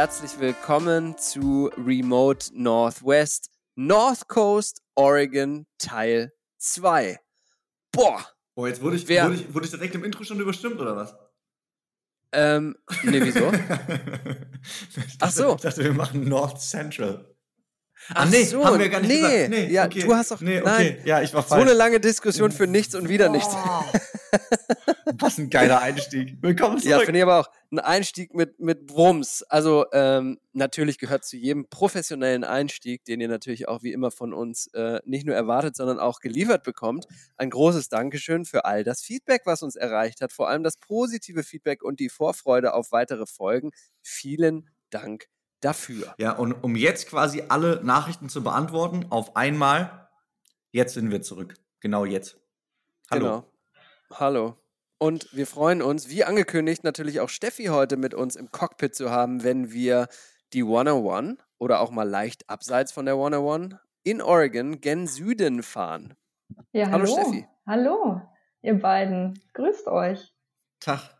herzlich willkommen zu Remote Northwest North Coast Oregon Teil 2. Boah! Oh, jetzt wurde ich, Wer- wurde, ich, wurde ich direkt im Intro schon überstimmt, oder was? Ähm, ne, wieso? ich Ach so. Ich dachte, wir machen North Central. Ach nee, so, haben wir gar nicht nee. gesagt. Ja, okay. du hast doch- Nee, okay. nein. Ja, ich war So falsch. eine lange Diskussion für nichts und wieder nichts. Boah. Was ein geiler Einstieg. Willkommen zurück. Ja, finde ich aber auch. Ein Einstieg mit, mit Wumms. Also ähm, natürlich gehört zu jedem professionellen Einstieg, den ihr natürlich auch wie immer von uns äh, nicht nur erwartet, sondern auch geliefert bekommt. Ein großes Dankeschön für all das Feedback, was uns erreicht hat. Vor allem das positive Feedback und die Vorfreude auf weitere Folgen. Vielen Dank dafür. Ja, und um jetzt quasi alle Nachrichten zu beantworten, auf einmal, jetzt sind wir zurück. Genau jetzt. Hallo. Genau. Hallo. Und wir freuen uns, wie angekündigt, natürlich auch Steffi heute mit uns im Cockpit zu haben, wenn wir die 101 oder auch mal leicht abseits von der 101 in Oregon gen Süden fahren. Ja, Hallo, hallo. Steffi. Hallo, ihr beiden. Grüßt euch. Tag.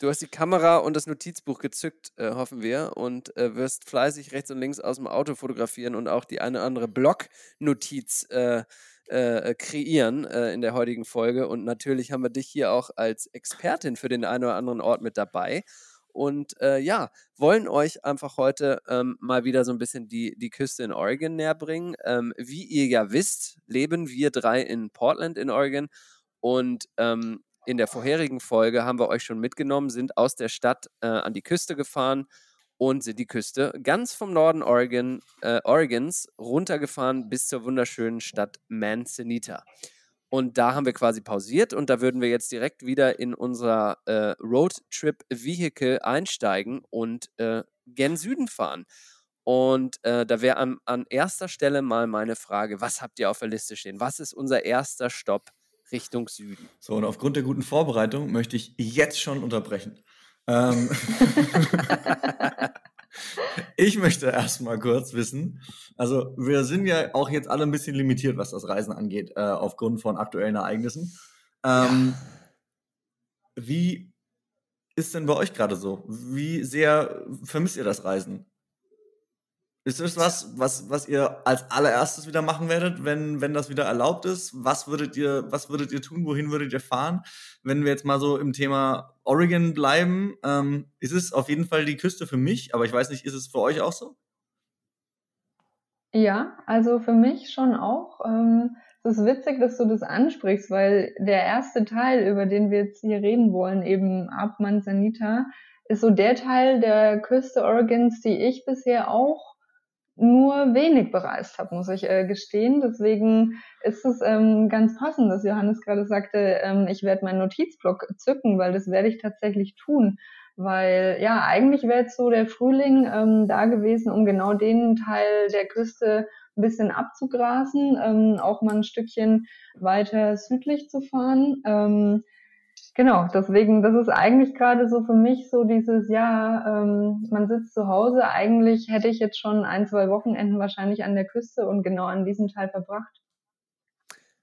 Du hast die Kamera und das Notizbuch gezückt, äh, hoffen wir, und äh, wirst fleißig rechts und links aus dem Auto fotografieren und auch die eine oder andere Blog-Notiz äh, äh, kreieren äh, in der heutigen Folge. Und natürlich haben wir dich hier auch als Expertin für den einen oder anderen Ort mit dabei. Und äh, ja, wollen euch einfach heute ähm, mal wieder so ein bisschen die, die Küste in Oregon näher bringen. Ähm, wie ihr ja wisst, leben wir drei in Portland in Oregon. Und ähm, in der vorherigen Folge haben wir euch schon mitgenommen, sind aus der Stadt äh, an die Küste gefahren und sind die Küste ganz vom Norden Oregon, äh, Oregons runtergefahren bis zur wunderschönen Stadt Manzanita. Und da haben wir quasi pausiert und da würden wir jetzt direkt wieder in unser äh, Roadtrip-Vehicle einsteigen und äh, gen Süden fahren. Und äh, da wäre an, an erster Stelle mal meine Frage, was habt ihr auf der Liste stehen? Was ist unser erster Stopp Richtung Süden? So, und aufgrund der guten Vorbereitung möchte ich jetzt schon unterbrechen. Ähm, ich möchte erstmal kurz wissen, also wir sind ja auch jetzt alle ein bisschen limitiert, was das Reisen angeht, äh, aufgrund von aktuellen Ereignissen. Ähm, Wie ist denn bei euch gerade so? Wie sehr vermisst ihr das Reisen? Ist das was, was, was ihr als allererstes wieder machen werdet, wenn, wenn das wieder erlaubt ist? Was würdet ihr, was würdet ihr tun? Wohin würdet ihr fahren? Wenn wir jetzt mal so im Thema Oregon bleiben, ähm, ist es auf jeden Fall die Küste für mich, aber ich weiß nicht, ist es für euch auch so? Ja, also für mich schon auch. Ähm, es ist witzig, dass du das ansprichst, weil der erste Teil, über den wir jetzt hier reden wollen, eben ab Manzanita, ist so der Teil der Küste Oregons, die ich bisher auch nur wenig bereist habe, muss ich äh, gestehen. Deswegen ist es ähm, ganz passend, dass Johannes gerade sagte, ähm, ich werde meinen Notizblock zücken, weil das werde ich tatsächlich tun. Weil ja, eigentlich wäre jetzt so der Frühling ähm, da gewesen, um genau den Teil der Küste ein bisschen abzugrasen, ähm, auch mal ein Stückchen weiter südlich zu fahren. Genau, deswegen, das ist eigentlich gerade so für mich so dieses, ja, ähm, man sitzt zu Hause, eigentlich hätte ich jetzt schon ein, zwei Wochenenden wahrscheinlich an der Küste und genau an diesem Teil verbracht.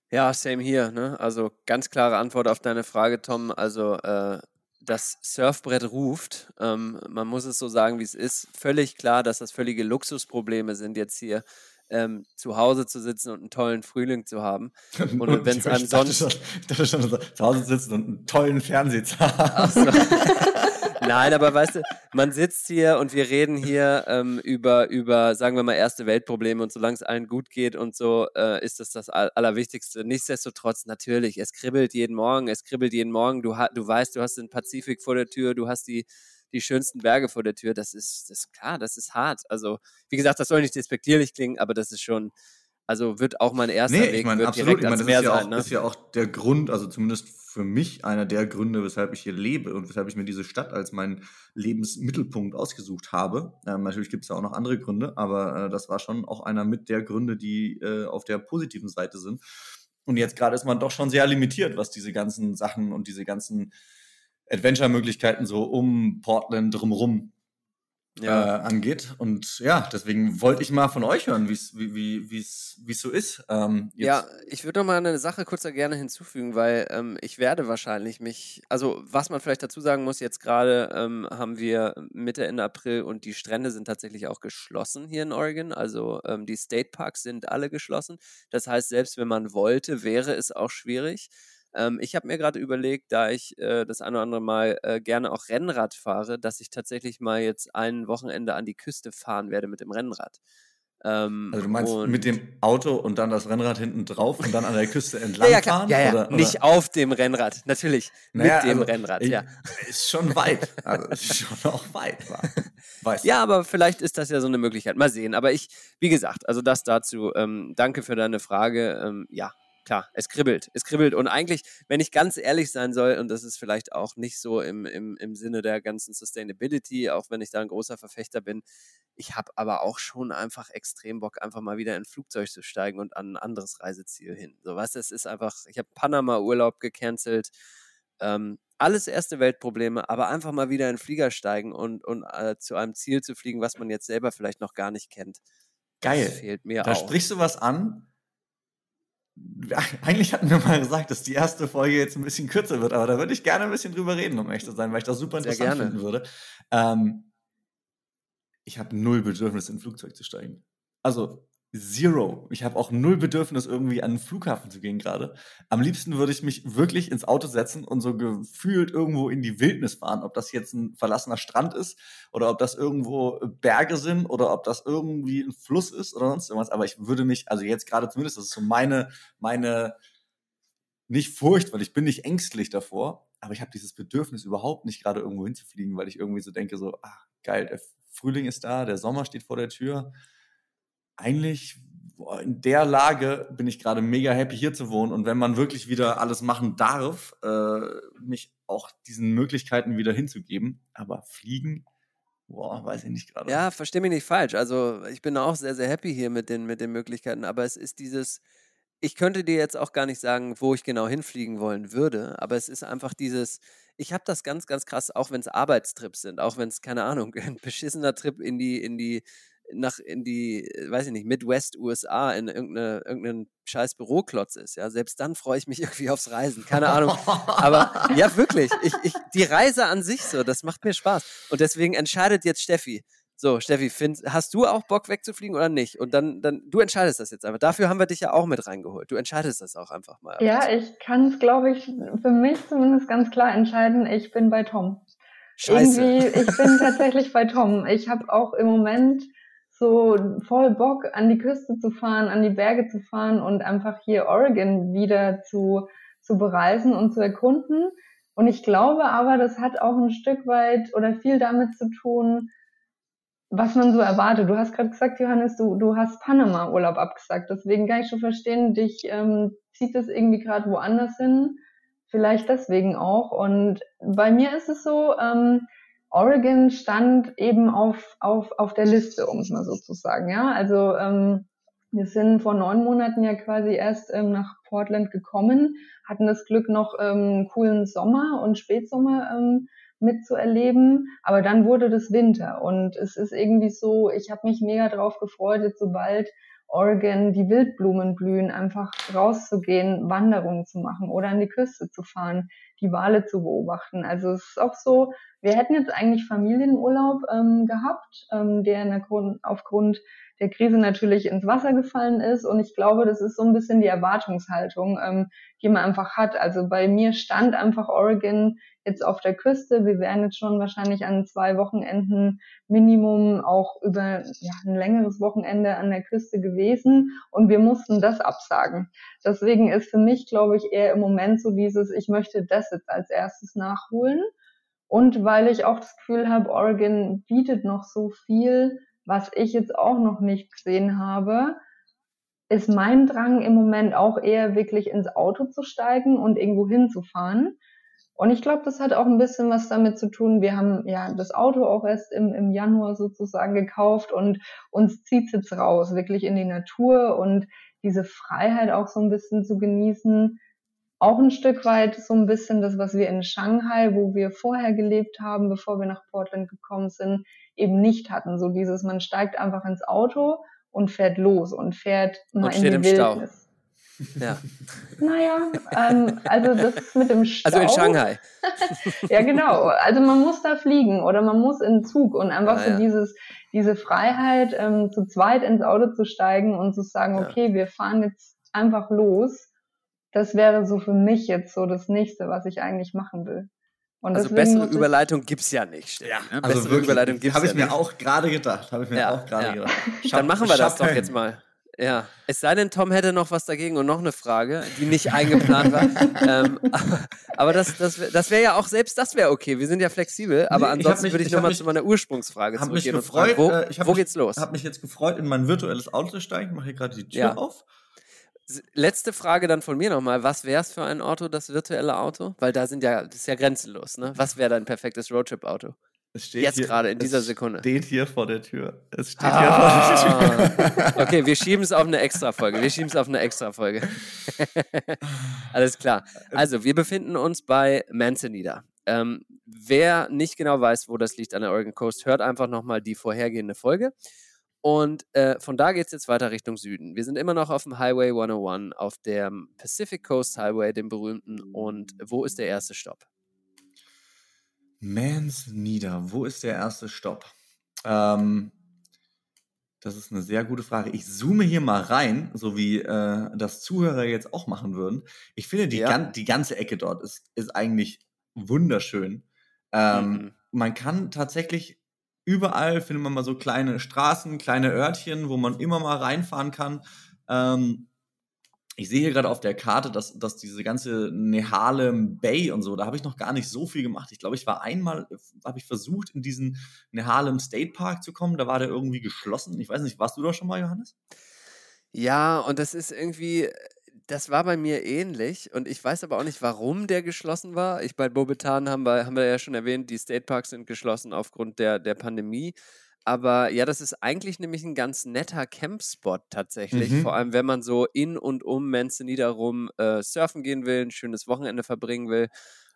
Ja, same hier. Ne? Also ganz klare Antwort auf deine Frage, Tom. Also äh, das Surfbrett ruft. Ähm, man muss es so sagen, wie es ist. Völlig klar, dass das völlige Luxusprobleme sind, jetzt hier ähm, zu Hause zu sitzen und einen tollen Frühling zu haben. Und wenn es einem sonst- schon, ich dachte schon, zu Hause sitzen und einen tollen Fernseher zu haben. So. Nein, aber weißt du, man sitzt hier und wir reden hier ähm, über, über, sagen wir mal, erste Weltprobleme und solange es allen gut geht und so, äh, ist das das All Allerwichtigste. Nichtsdestotrotz, natürlich, es kribbelt jeden Morgen, es kribbelt jeden Morgen. Du, du weißt, du hast den Pazifik vor der Tür, du hast die, die schönsten Berge vor der Tür. Das ist, das ist klar, das ist hart. Also, wie gesagt, das soll nicht despektierlich klingen, aber das ist schon, also wird auch mein erster Nee, Weg ich meine, wird absolut. direkt Ich meine, ans das Meer ist ja, sein. auch, Ne? ist ja auch der Grund, also zumindest für mich einer der Gründe, weshalb ich hier lebe und weshalb ich mir diese Stadt als meinen Lebensmittelpunkt ausgesucht habe. Ähm, natürlich gibt es ja auch noch andere Gründe, aber äh, das war schon auch einer mit der Gründe, die äh, auf der positiven Seite sind. Und jetzt gerade ist man doch schon sehr limitiert, was diese ganzen Sachen und diese ganzen Adventure-Möglichkeiten so um Portland drumherum ja. äh, angeht. Und ja, deswegen wollte ich mal von euch hören, wie's, wie wie so ist. Ähm, ja, ich würde noch mal eine Sache kurz da gerne hinzufügen, weil ähm, ich werde wahrscheinlich mich, also was man vielleicht dazu sagen muss, jetzt gerade ähm, haben wir Mitte, Ende April und die Strände sind tatsächlich auch geschlossen hier in Oregon. Also ähm, die State Parks sind alle geschlossen. Das heißt, selbst wenn man wollte, wäre es auch schwierig. Ähm, ich habe mir gerade überlegt, da ich äh, das eine oder andere Mal äh, gerne auch Rennrad fahre, dass ich tatsächlich mal jetzt ein Wochenende an die Küste fahren werde mit dem Rennrad. Ähm, also du meinst mit dem Auto und dann das Rennrad hinten drauf und dann an der Küste entlang ja, ja, fahren? Ja, ja, oder, nicht auf dem Rennrad, natürlich. Naja, mit dem also, Rennrad, ja. Ist schon weit. Also ist schon auch weit. Weißt ja, aber vielleicht ist das ja so eine Möglichkeit. Mal sehen. Aber ich, wie gesagt, also das dazu. Ähm, danke für deine Frage. Ähm, ja, klar, es kribbelt. Es kribbelt. Und eigentlich, wenn ich ganz ehrlich sein soll, und das ist vielleicht auch nicht so im, im, im Sinne der ganzen Sustainability, auch wenn ich da ein großer Verfechter bin, ich habe aber auch schon einfach extrem Bock, einfach mal wieder in ein Flugzeug zu steigen und an ein anderes Reiseziel hin. So was, es ist einfach, ich habe Panama-Urlaub gecancelt. Ähm, alles erste Weltprobleme, aber einfach mal wieder in den Flieger steigen und, und äh, zu einem Ziel zu fliegen, was man jetzt selber vielleicht noch gar nicht kennt. Geil. Das fehlt mir da auch. Da sprichst du was an, eigentlich hatten wir mal gesagt, dass die erste Folge jetzt ein bisschen kürzer wird, aber da würde ich gerne ein bisschen drüber reden, um echt zu sein, weil ich das super interessant finden würde. Ähm, ich habe null Bedürfnis, in ein Flugzeug zu steigen. Also Zero. Ich habe auch null Bedürfnis, irgendwie an den Flughafen zu gehen gerade. Am liebsten würde ich mich wirklich ins Auto setzen und so gefühlt irgendwo in die Wildnis fahren. Ob das jetzt ein verlassener Strand ist oder ob das irgendwo Berge sind oder ob das irgendwie ein Fluss ist oder sonst irgendwas. Aber ich würde mich, also jetzt gerade zumindest, das ist so meine, meine, nicht Furcht, weil ich bin nicht ängstlich davor, aber ich habe dieses Bedürfnis überhaupt nicht gerade irgendwo hinzufliegen, weil ich irgendwie so denke, so, ah, geil, der Frühling ist da, der Sommer steht vor der Tür eigentlich in der Lage bin ich gerade mega happy hier zu wohnen und wenn man wirklich wieder alles machen darf, äh, mich auch diesen Möglichkeiten wieder hinzugeben. Aber fliegen, boah, weiß ich nicht gerade. Ja, verstehe mich nicht falsch. Also ich bin auch sehr, sehr happy hier mit den, mit den Möglichkeiten, aber es ist dieses, ich könnte dir jetzt auch gar nicht sagen, wo ich genau hinfliegen wollen würde, aber es ist einfach dieses, ich habe das ganz, ganz krass, auch wenn es Arbeitstrips sind, auch wenn es, keine Ahnung, ein beschissener Trip in die, in die nach in die, äh, weiß ich nicht, Midwest USA in irgendeine, irgendeinen scheiß Büroklotz ist, ja, selbst dann freue ich mich irgendwie aufs Reisen. Keine Ahnung. Aber ja, wirklich, ich, ich, die Reise an sich so, das macht mir Spaß. Und deswegen entscheidet jetzt Steffi. So, Steffi, find, hast du auch Bock wegzufliegen oder nicht? Und dann, dann, du entscheidest das jetzt einfach. Dafür haben wir dich ja auch mit reingeholt. Du entscheidest das auch einfach mal. Ja, ich kann es, glaube ich, für mich zumindest ganz klar entscheiden. Ich bin bei Tom. Scheiße. Irgendwie, ich bin tatsächlich bei Tom. Ich habe auch im Moment so voll Bock, an die Küste zu fahren, an die Berge zu fahren und einfach hier Oregon wieder zu, zu bereisen und zu erkunden. Und ich glaube aber, das hat auch ein Stück weit oder viel damit zu tun, was man so erwartet. Du hast gerade gesagt, Johannes, du, du hast Panama-Urlaub abgesagt. Deswegen kann ich schon verstehen, dich ähm, zieht es irgendwie gerade woanders hin. Vielleicht deswegen auch. Und bei mir ist es so, ähm, Oregon stand eben auf, auf, auf der Liste, um es mal so zu sagen. Ja, also ähm, wir sind vor neun Monaten ja quasi erst ähm, nach Portland gekommen, hatten das Glück, noch ähm, coolen Sommer und Spätsommer ähm, mitzuerleben, aber dann wurde das Winter und es ist irgendwie so, ich habe mich mega drauf gefreut, sobald Oregon die Wildblumen blühen, einfach rauszugehen, Wanderungen zu machen oder an die Küste zu fahren, die Wale zu beobachten. Also es ist auch so, wir hätten jetzt eigentlich Familienurlaub ähm, gehabt, ähm, der aufgrund der Krise natürlich ins Wasser gefallen ist. Und ich glaube, das ist so ein bisschen die Erwartungshaltung, ähm, die man einfach hat. Also bei mir stand einfach Oregon jetzt auf der Küste. Wir wären jetzt schon wahrscheinlich an zwei Wochenenden Minimum auch über ja, ein längeres Wochenende an der Küste gewesen und wir mussten das absagen. Deswegen ist für mich, glaube ich, eher im Moment so dieses, ich möchte das jetzt als erstes nachholen. Und weil ich auch das Gefühl habe, Oregon bietet noch so viel, was ich jetzt auch noch nicht gesehen habe, ist mein Drang im Moment auch eher wirklich ins Auto zu steigen und irgendwo hinzufahren. Und ich glaube, das hat auch ein bisschen was damit zu tun. Wir haben ja das Auto auch erst im, im Januar sozusagen gekauft und uns zieht jetzt raus, wirklich in die Natur und diese Freiheit auch so ein bisschen zu genießen. auch ein Stück weit so ein bisschen das, was wir in Shanghai, wo wir vorher gelebt haben, bevor wir nach Portland gekommen sind, eben nicht hatten. So dieses, man steigt einfach ins Auto und fährt los und fährt mal und in die Wildnis. Stau. Ja. Naja, ähm, also das ist mit dem Stau. Also in Shanghai. ja, genau. Also man muss da fliegen oder man muss in Zug und einfach ah, so ja. dieses, diese Freiheit, ähm, zu zweit ins Auto zu steigen und zu sagen, ja. okay, wir fahren jetzt einfach los. Das wäre so für mich jetzt so das nächste, was ich eigentlich machen will. Und also bessere Überleitung gibt es ja nicht. Ja, ne? also bessere Überleitung gibt's Habe ich ja mir nicht. auch gerade gedacht. Habe ich mir ja, auch gerade gedacht. Dann machen wir das doch jetzt mal. Ja, es sei denn, Tom hätte noch was dagegen und noch eine Frage, die nicht eingeplant war. ähm, aber das, das, das wäre ja auch, selbst das wäre okay. Wir sind ja flexibel, aber nee, ansonsten mich, würde ich, ich nochmal zu meiner Ursprungsfrage zurückgehen. Mich gefreut, fragen, wo, äh, ich wo mich, geht's los? Ich habe mich jetzt gefreut, in mein virtuelles Auto zu steigen. Ich mache hier gerade die Tür ja. auf. Letzte Frage dann von mir nochmal. Was wäre es für ein Auto, das virtuelle Auto? Weil da sind ja, das ist ja grenzenlos, ne? Was wäre dein perfektes Roadtrip-Auto? Es steht Jetzt gerade in dieser Sekunde. Es steht hier vor der Tür. Es steht ah. hier vor der Tür. okay, wir schieben es auf eine Extra-Folge. Wir schieben es auf eine Extra-Folge. Alles klar. Also, wir befinden uns bei Manzanita. Ähm, wer nicht genau weiß, wo das liegt an der Oregon Coast, hört einfach nochmal die vorhergehende Folge. Und äh, von da geht es jetzt weiter Richtung Süden. Wir sind immer noch auf dem Highway 101, auf dem Pacific Coast Highway, dem berühmten. Und wo ist der erste Stopp? Mans Nieder, wo ist der erste Stopp? Ähm, das ist eine sehr gute Frage. Ich zoome hier mal rein, so wie äh, das Zuhörer jetzt auch machen würden. Ich finde, die, ja. gan die ganze Ecke dort ist, ist eigentlich wunderschön. Ähm, mhm. Man kann tatsächlich überall, findet man mal so kleine Straßen, kleine Örtchen, wo man immer mal reinfahren kann. Ähm, ich sehe hier gerade auf der Karte, dass, dass diese ganze Nehalem Bay und so, da habe ich noch gar nicht so viel gemacht. Ich glaube, ich war einmal, habe ich versucht, in diesen Nehalem State Park zu kommen. Da war der irgendwie geschlossen. Ich weiß nicht, warst du da schon mal, Johannes? Ja, und das ist irgendwie, das war bei mir ähnlich. Und ich weiß aber auch nicht, warum der geschlossen war. Ich bei Bobetan haben wir, haben wir ja schon erwähnt, die State Parks sind geschlossen aufgrund der, der Pandemie. Aber ja, das ist eigentlich nämlich ein ganz netter Campspot tatsächlich. Mhm. Vor allem, wenn man so in und um Manzanita rum äh, surfen gehen will, ein schönes Wochenende verbringen will,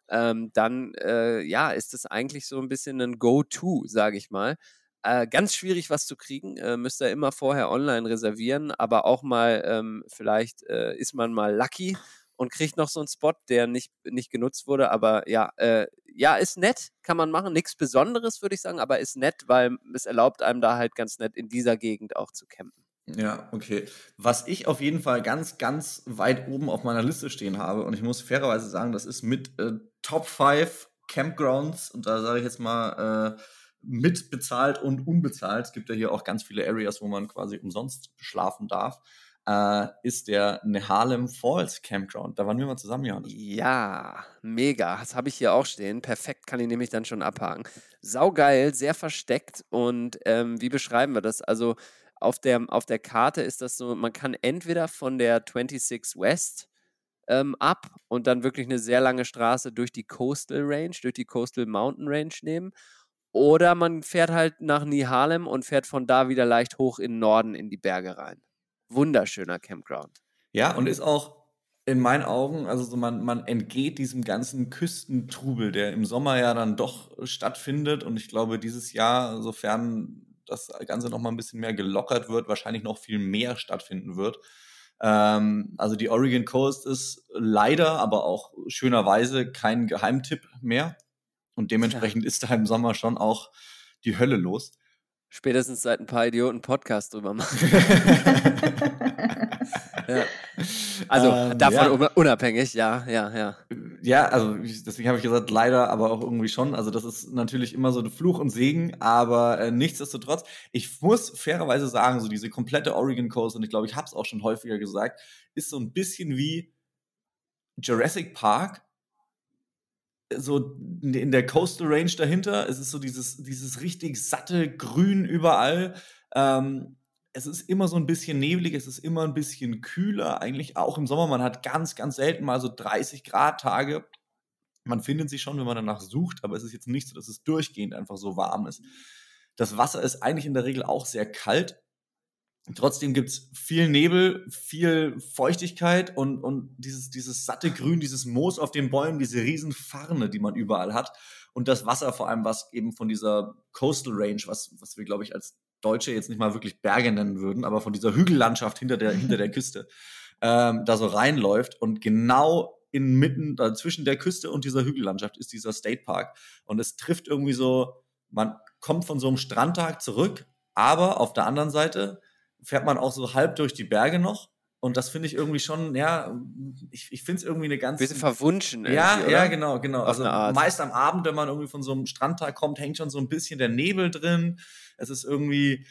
ähm, dann äh, ja, ist das eigentlich so ein bisschen ein Go-To, sage ich mal. Äh, ganz schwierig, was zu kriegen. Äh, müsst ihr immer vorher online reservieren, aber auch mal, ähm, vielleicht äh, ist man mal lucky und kriegt noch so einen Spot, der nicht, nicht genutzt wurde. Aber ja, äh, ja, ist nett, kann man machen. Nichts Besonderes, würde ich sagen, aber ist nett, weil es erlaubt einem da halt ganz nett in dieser Gegend auch zu campen. Ja, okay. Was ich auf jeden Fall ganz, ganz weit oben auf meiner Liste stehen habe, und ich muss fairerweise sagen, das ist mit äh, Top 5 Campgrounds, und da sage ich jetzt mal äh, mit bezahlt und unbezahlt. Es gibt ja hier auch ganz viele Areas, wo man quasi umsonst schlafen darf äh, ist der Nehalem Falls Campground. Da waren wir mal zusammen, Johannes. Ja, mega. Das habe ich hier auch stehen. Perfekt, kann ich nämlich dann schon abhaken. Saugeil, sehr versteckt. Und ähm, wie beschreiben wir das? Also auf der, auf der Karte ist das so, man kann entweder von der 26 West ähm, ab und dann wirklich eine sehr lange Straße durch die Coastal Range, durch die Coastal Mountain Range nehmen. Oder man fährt halt nach Nihalem und fährt von da wieder leicht hoch in den Norden in die Berge rein wunderschöner Campground. Ja, und ist auch in meinen Augen, also so man, man entgeht diesem ganzen Küstentrubel, der im Sommer ja dann doch stattfindet. Und ich glaube, dieses Jahr, sofern das Ganze noch mal ein bisschen mehr gelockert wird, wahrscheinlich noch viel mehr stattfinden wird. Ähm, also die Oregon Coast ist leider, aber auch schönerweise kein Geheimtipp mehr. Und dementsprechend ja. ist da im Sommer schon auch die Hölle los spätestens seit ein paar Idioten Podcast drüber machen. ja. Also ähm, davon ja. unabhängig, ja, ja, ja. Ja, also deswegen habe ich gesagt, leider, aber auch irgendwie schon. Also das ist natürlich immer so ein Fluch und Segen, aber äh, nichtsdestotrotz, ich muss fairerweise sagen, so diese komplette Oregon Coast, und ich glaube, ich habe es auch schon häufiger gesagt, ist so ein bisschen wie Jurassic Park, so in der Coastal Range dahinter. Es ist so dieses, dieses richtig satte Grün überall. Ähm, es ist immer so ein bisschen neblig, es ist immer ein bisschen kühler, eigentlich auch im Sommer. Man hat ganz, ganz selten mal so 30 Grad Tage. Man findet sie schon, wenn man danach sucht, aber es ist jetzt nicht so, dass es durchgehend einfach so warm ist. Das Wasser ist eigentlich in der Regel auch sehr kalt. Trotzdem gibt's viel Nebel, viel Feuchtigkeit und, und dieses, dieses satte Grün, dieses Moos auf den Bäumen, diese riesen Farne, die man überall hat. Und das Wasser vor allem, was eben von dieser Coastal Range, was, was wir, glaube ich, als Deutsche jetzt nicht mal wirklich Berge nennen würden, aber von dieser Hügellandschaft hinter der, hinter der Küste, ähm, da so reinläuft. Und genau inmitten, da zwischen der Küste und dieser Hügellandschaft ist dieser State Park. Und es trifft irgendwie so, man kommt von so einem Strandtag zurück, aber auf der anderen Seite fährt man auch so halb durch die Berge noch. Und das finde ich irgendwie schon, ja, ich, ich finde es irgendwie eine ganz. Bisschen verwunschen. Ja, ja, genau, genau. also meist am Abend, wenn man irgendwie von so einem Strandtag kommt, hängt schon so ein bisschen der Nebel drin. Es ist irgendwie,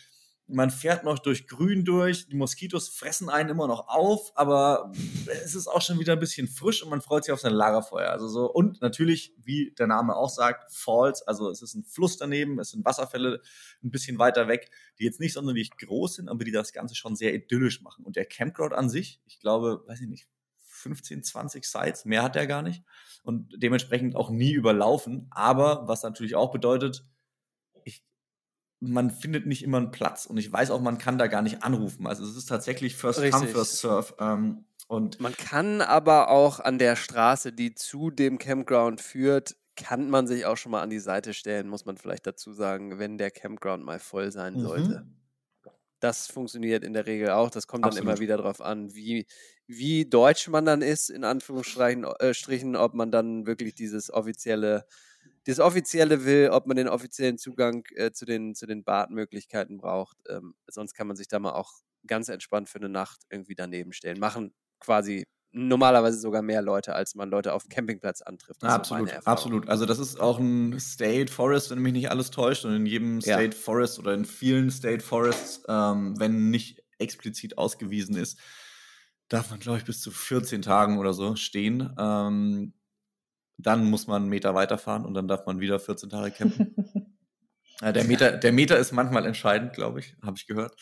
man fährt noch durch Grün durch, die Moskitos fressen einen immer noch auf, aber es ist auch schon wieder ein bisschen frisch und man freut sich auf sein Lagerfeuer. Also so, und natürlich, wie der Name auch sagt, Falls, also es ist ein Fluss daneben, es sind Wasserfälle ein bisschen weiter weg, die jetzt nicht sonderlich groß sind, aber die das Ganze schon sehr idyllisch machen. Und der Campground an sich, ich glaube, weiß ich nicht, 15, 20 Sites, mehr hat er gar nicht und dementsprechend auch nie überlaufen. Aber was natürlich auch bedeutet, man findet nicht immer einen Platz. Und ich weiß auch, man kann da gar nicht anrufen. Also es ist tatsächlich First Richtig. Come, First Serve. Ähm, und man kann aber auch an der Straße, die zu dem Campground führt, kann man sich auch schon mal an die Seite stellen, muss man vielleicht dazu sagen, wenn der Campground mal voll sein mhm. sollte. Das funktioniert in der Regel auch. Das kommt Absolut. dann immer wieder darauf an, wie, wie deutsch man dann ist, in Anführungsstrichen, äh, ob man dann wirklich dieses offizielle das Offizielle will, ob man den offiziellen Zugang äh, zu den, zu den Badmöglichkeiten braucht. Ähm, sonst kann man sich da mal auch ganz entspannt für eine Nacht irgendwie daneben stellen. Machen quasi normalerweise sogar mehr Leute, als man Leute auf dem Campingplatz antrifft. absolut, absolut. Also das ist auch ein State Forest, wenn mich nicht alles täuscht. Und in jedem State ja. Forest oder in vielen State Forests, ähm, wenn nicht explizit ausgewiesen ist, darf man, glaube ich, bis zu 14 Tagen oder so stehen. Ähm, dann muss man einen Meter weiterfahren und dann darf man wieder 14 Tage campen. äh, der, Meter, der Meter ist manchmal entscheidend, glaube ich, habe ich gehört.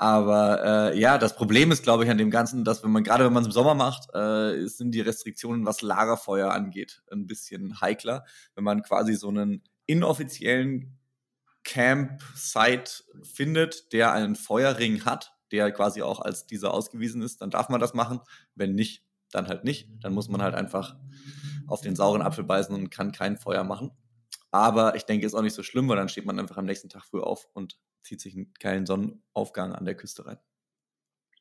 Aber äh, ja, das Problem ist, glaube ich, an dem Ganzen, dass wenn man gerade wenn man es im Sommer macht, äh, sind die Restriktionen, was Lagerfeuer angeht, ein bisschen heikler. Wenn man quasi so einen inoffiziellen Campsite findet, der einen Feuerring hat, der quasi auch als dieser ausgewiesen ist, dann darf man das machen. Wenn nicht, dann halt nicht. Dann muss man halt einfach auf den sauren Apfel beißen und kann kein Feuer machen. Aber ich denke, ist auch nicht so schlimm, weil dann steht man einfach am nächsten Tag früh auf und zieht sich einen geilen Sonnenaufgang an der Küste rein.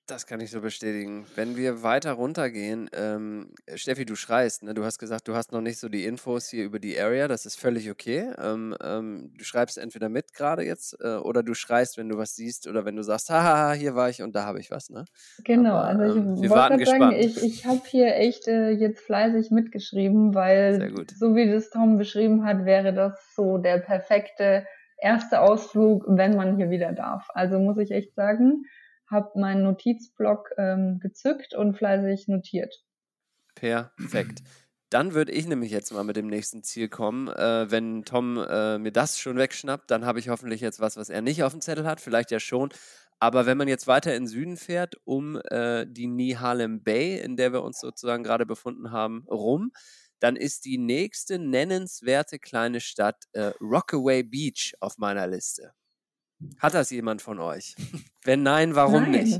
Das kann ich so bestätigen. Wenn wir weiter runtergehen, ähm, Steffi, du schreist, ne? Du hast gesagt, du hast noch nicht so die Infos hier über die Area, das ist völlig okay. Ähm, ähm, du schreibst entweder mit gerade jetzt äh, oder du schreist, wenn du was siehst oder wenn du sagst, haha, hier war ich und da habe ich was, ne? Genau, Aber, also ich ähm, wollte sagen, ich, ich habe hier echt äh, jetzt fleißig mitgeschrieben, weil so wie das Tom beschrieben hat, wäre das so der perfekte erste Ausflug, wenn man hier wieder darf. Also muss ich echt sagen, habe meinen Notizblock ähm, gezückt und fleißig notiert. Perfekt. Dann würde ich nämlich jetzt mal mit dem nächsten Ziel kommen. Äh, wenn Tom äh, mir das schon wegschnappt, dann habe ich hoffentlich jetzt was, was er nicht auf dem Zettel hat. Vielleicht ja schon. Aber wenn man jetzt weiter in Süden fährt, um äh, die Nihalem Bay, in der wir uns sozusagen gerade befunden haben, rum, dann ist die nächste nennenswerte kleine Stadt äh, Rockaway Beach auf meiner Liste. Hat das jemand von euch? Wenn nein, warum nein. nicht?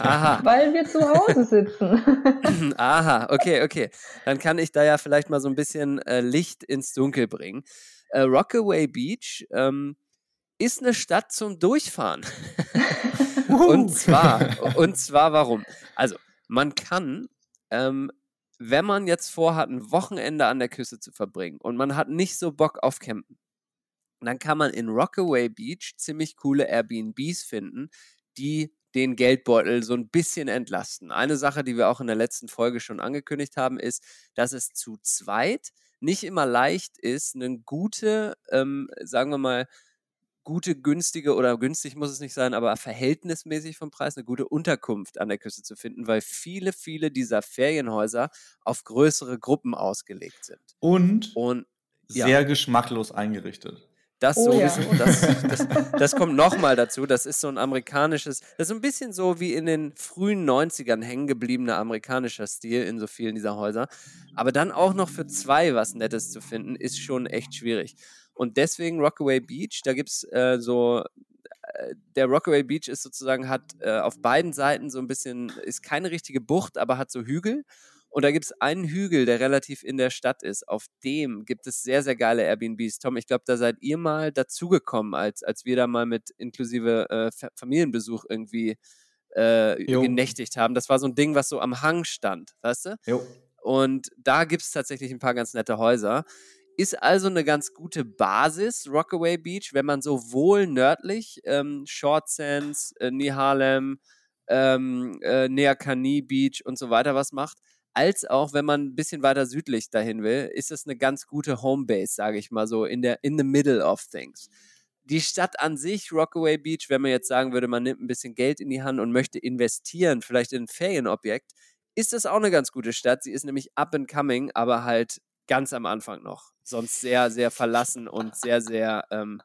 Aha. Weil wir zu Hause sitzen. Aha, okay, okay. Dann kann ich da ja vielleicht mal so ein bisschen äh, Licht ins Dunkel bringen. Äh, Rockaway Beach ähm, ist eine Stadt zum Durchfahren. und zwar, und zwar warum? Also, man kann ähm, wenn man jetzt vorhat, ein Wochenende an der Küste zu verbringen und man hat nicht so Bock auf Campen, dann kann man in Rockaway Beach ziemlich coole Airbnbs finden, die den Geldbeutel so ein bisschen entlasten. Eine Sache, die wir auch in der letzten Folge schon angekündigt haben, ist, dass es zu zweit nicht immer leicht ist, eine gute, ähm, sagen wir mal, gute, günstige oder günstig muss es nicht sein, aber verhältnismäßig vom Preis eine gute Unterkunft an der Küste zu finden, weil viele, viele dieser Ferienhäuser auf größere Gruppen ausgelegt sind. Und, Und ja. sehr geschmacklos eingerichtet. Das oh, sowieso, ja. das, das, das kommt nochmal dazu. Das ist so ein amerikanisches, das ist ein bisschen so wie in den frühen 90ern hängen gebliebener amerikanischer Stil in so vielen dieser Häuser. Aber dann auch noch für zwei was Nettes zu finden, ist schon echt schwierig. Und deswegen Rockaway Beach, da gibt es äh, so der Rockaway Beach ist sozusagen, hat äh, auf beiden Seiten so ein bisschen, ist keine richtige Bucht, aber hat so Hügel. Und da gibt es einen Hügel, der relativ in der Stadt ist. Auf dem gibt es sehr, sehr geile Airbnbs. Tom, ich glaube, da seid ihr mal dazugekommen, als, als wir da mal mit inklusive äh, Familienbesuch irgendwie äh, genächtigt haben. Das war so ein Ding, was so am Hang stand, weißt du? Jo. Und da gibt es tatsächlich ein paar ganz nette Häuser. Ist also eine ganz gute Basis, Rockaway Beach, wenn man sowohl nördlich ähm, Short Sands, äh, Nihalem, ähm, äh, Neakani Beach und so weiter was macht, als auch wenn man ein bisschen weiter südlich dahin will, ist es eine ganz gute Homebase, sage ich mal so, in der in the middle of things. Die Stadt an sich, Rockaway Beach, wenn man jetzt sagen würde, man nimmt ein bisschen Geld in die Hand und möchte investieren, vielleicht in ein Ferienobjekt, ist das auch eine ganz gute Stadt. Sie ist nämlich up and coming, aber halt ganz am Anfang noch. Sonst sehr, sehr verlassen und sehr, sehr, ähm,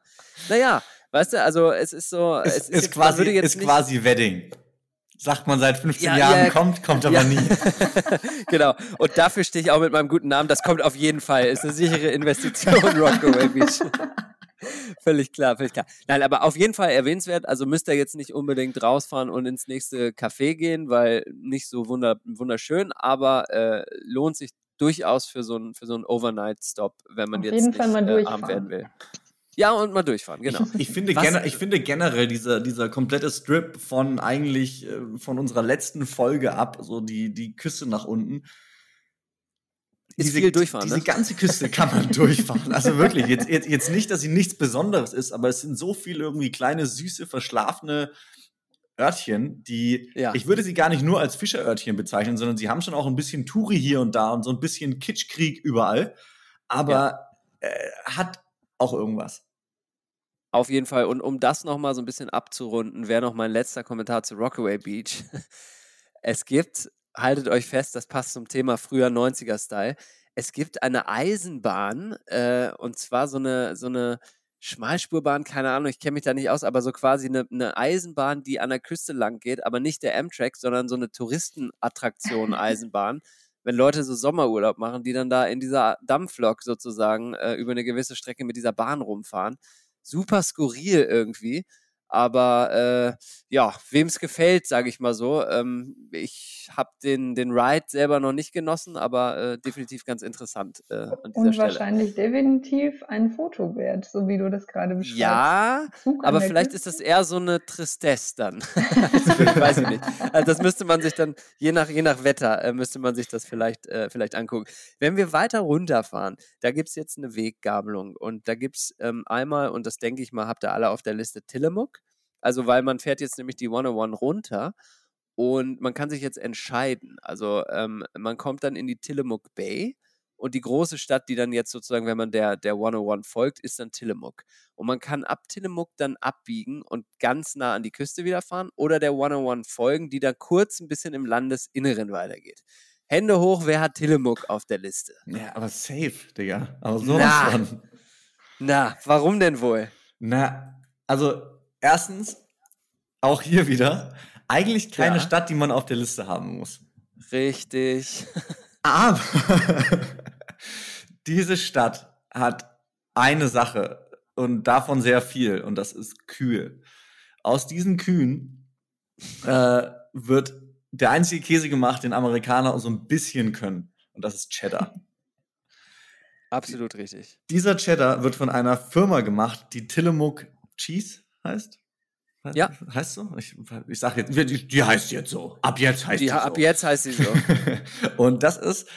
naja, weißt du, also es ist so. Es, es ist, quasi, ist quasi Wedding sagt man seit 15 ja, Jahren, ja, kommt, kommt aber ja. nie. genau. Und dafür stehe ich auch mit meinem guten Namen. Das kommt auf jeden Fall. Ist eine sichere Investition, Rockaway Beach. völlig klar, völlig klar. Nein, aber auf jeden Fall erwähnenswert. Also müsst ihr jetzt nicht unbedingt rausfahren und ins nächste Café gehen, weil nicht so wunder, wunderschön, aber äh, lohnt sich durchaus für so einen so Overnight-Stop, wenn man auf jetzt nicht äh, arm werden will. Ja, und mal durchfahren, genau. Ich finde, gener ich finde generell dieser, dieser komplette Strip von eigentlich äh, von unserer letzten Folge ab, so die, die Küste nach unten. Ist diese, viel durchfahren, Diese ne? ganze Küste kann man durchfahren. Also wirklich, jetzt, jetzt, jetzt nicht, dass sie nichts Besonderes ist, aber es sind so viele irgendwie kleine, süße, verschlafene Örtchen, die, ja. ich würde sie gar nicht nur als Fischerörtchen bezeichnen, sondern sie haben schon auch ein bisschen Touri hier und da und so ein bisschen Kitschkrieg überall. Aber ja. äh, hat auch irgendwas. Auf jeden Fall. Und um das nochmal so ein bisschen abzurunden, wäre noch mein letzter Kommentar zu Rockaway Beach. Es gibt, haltet euch fest, das passt zum Thema früher 90er-Style. Es gibt eine Eisenbahn, äh, und zwar so eine, so eine Schmalspurbahn, keine Ahnung, ich kenne mich da nicht aus, aber so quasi eine, eine, Eisenbahn, die an der Küste lang geht, aber nicht der Amtrak, sondern so eine Touristenattraktion Eisenbahn wenn Leute so Sommerurlaub machen, die dann da in dieser Dampflok sozusagen äh, über eine gewisse Strecke mit dieser Bahn rumfahren. Super skurril irgendwie. Aber äh, ja, wem es gefällt, sage ich mal so. Ähm, ich habe den, den Ride selber noch nicht genossen, aber äh, definitiv ganz interessant äh, an dieser Und wahrscheinlich definitiv ein Foto wert, so wie du das gerade beschreibst. Ja, aber vielleicht ist das eher so eine Tristesse dann. also, weiß ich nicht. Also das müsste man sich dann, je nach, je nach Wetter, äh, müsste man sich das vielleicht, äh, vielleicht angucken. Wenn wir weiter runterfahren, da gibt es jetzt eine Weggabelung und da gibt es ähm, einmal, und das denke ich mal, habt ihr alle auf der Liste, Tillamook. Also, weil man fährt jetzt nämlich die 101 runter und man kann sich jetzt entscheiden. Also, ähm, man kommt dann in die Tillamook Bay und die große Stadt, die dann jetzt sozusagen, wenn man der, der 101 folgt, ist dann Tillamook. Und man kann ab Tillamook dann abbiegen und ganz nah an die Küste wieder fahren oder der 101 folgen, die dann kurz ein bisschen im Landesinneren weitergeht. Hände hoch, wer hat Tillamook auf der Liste? Ja, aber safe, Digga. Aber so na, von. na, warum denn wohl? Na, also erstens, auch hier wieder, eigentlich keine ja. Stadt, die man auf der Liste haben muss. Richtig. Aber diese Stadt hat eine Sache und davon sehr viel und das ist Kühe. Aus diesen Kühen äh, wird der einzige Käse gemacht, den Amerikaner so ein bisschen können und das ist Cheddar. Absolut richtig. Dieser Cheddar wird von einer Firma gemacht, die Tillamook Cheese heißt? Ja. Heißt so? Ich, ich sag jetzt, die, die, heißt jetzt so. Ab jetzt heißt die, die so. Ab jetzt heißt sie so. und das ist,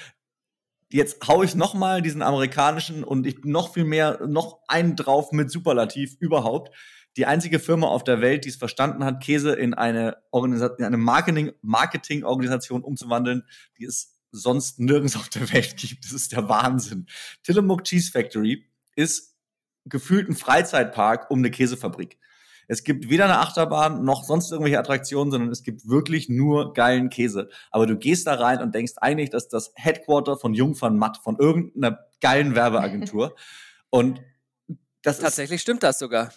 jetzt hau ich noch mal diesen amerikanischen und ich noch viel mehr, noch einen drauf mit Superlativ überhaupt. Die einzige Firma auf der Welt, die es verstanden hat, Käse in eine, Organisation, in eine Marketing, Marketing-Organisation umzuwandeln, die es sonst nirgends auf der Welt gibt. Das ist der Wahnsinn. Tillamook Cheese Factory ist gefühlt ein Freizeitpark um eine Käsefabrik. Es gibt weder eine Achterbahn noch sonst irgendwelche Attraktionen, sondern es gibt wirklich nur geilen Käse. Aber du gehst da rein und denkst eigentlich, dass das Headquarter von Jung van Matt, von irgendeiner geilen Werbeagentur. und das Tatsächlich ist, stimmt das sogar.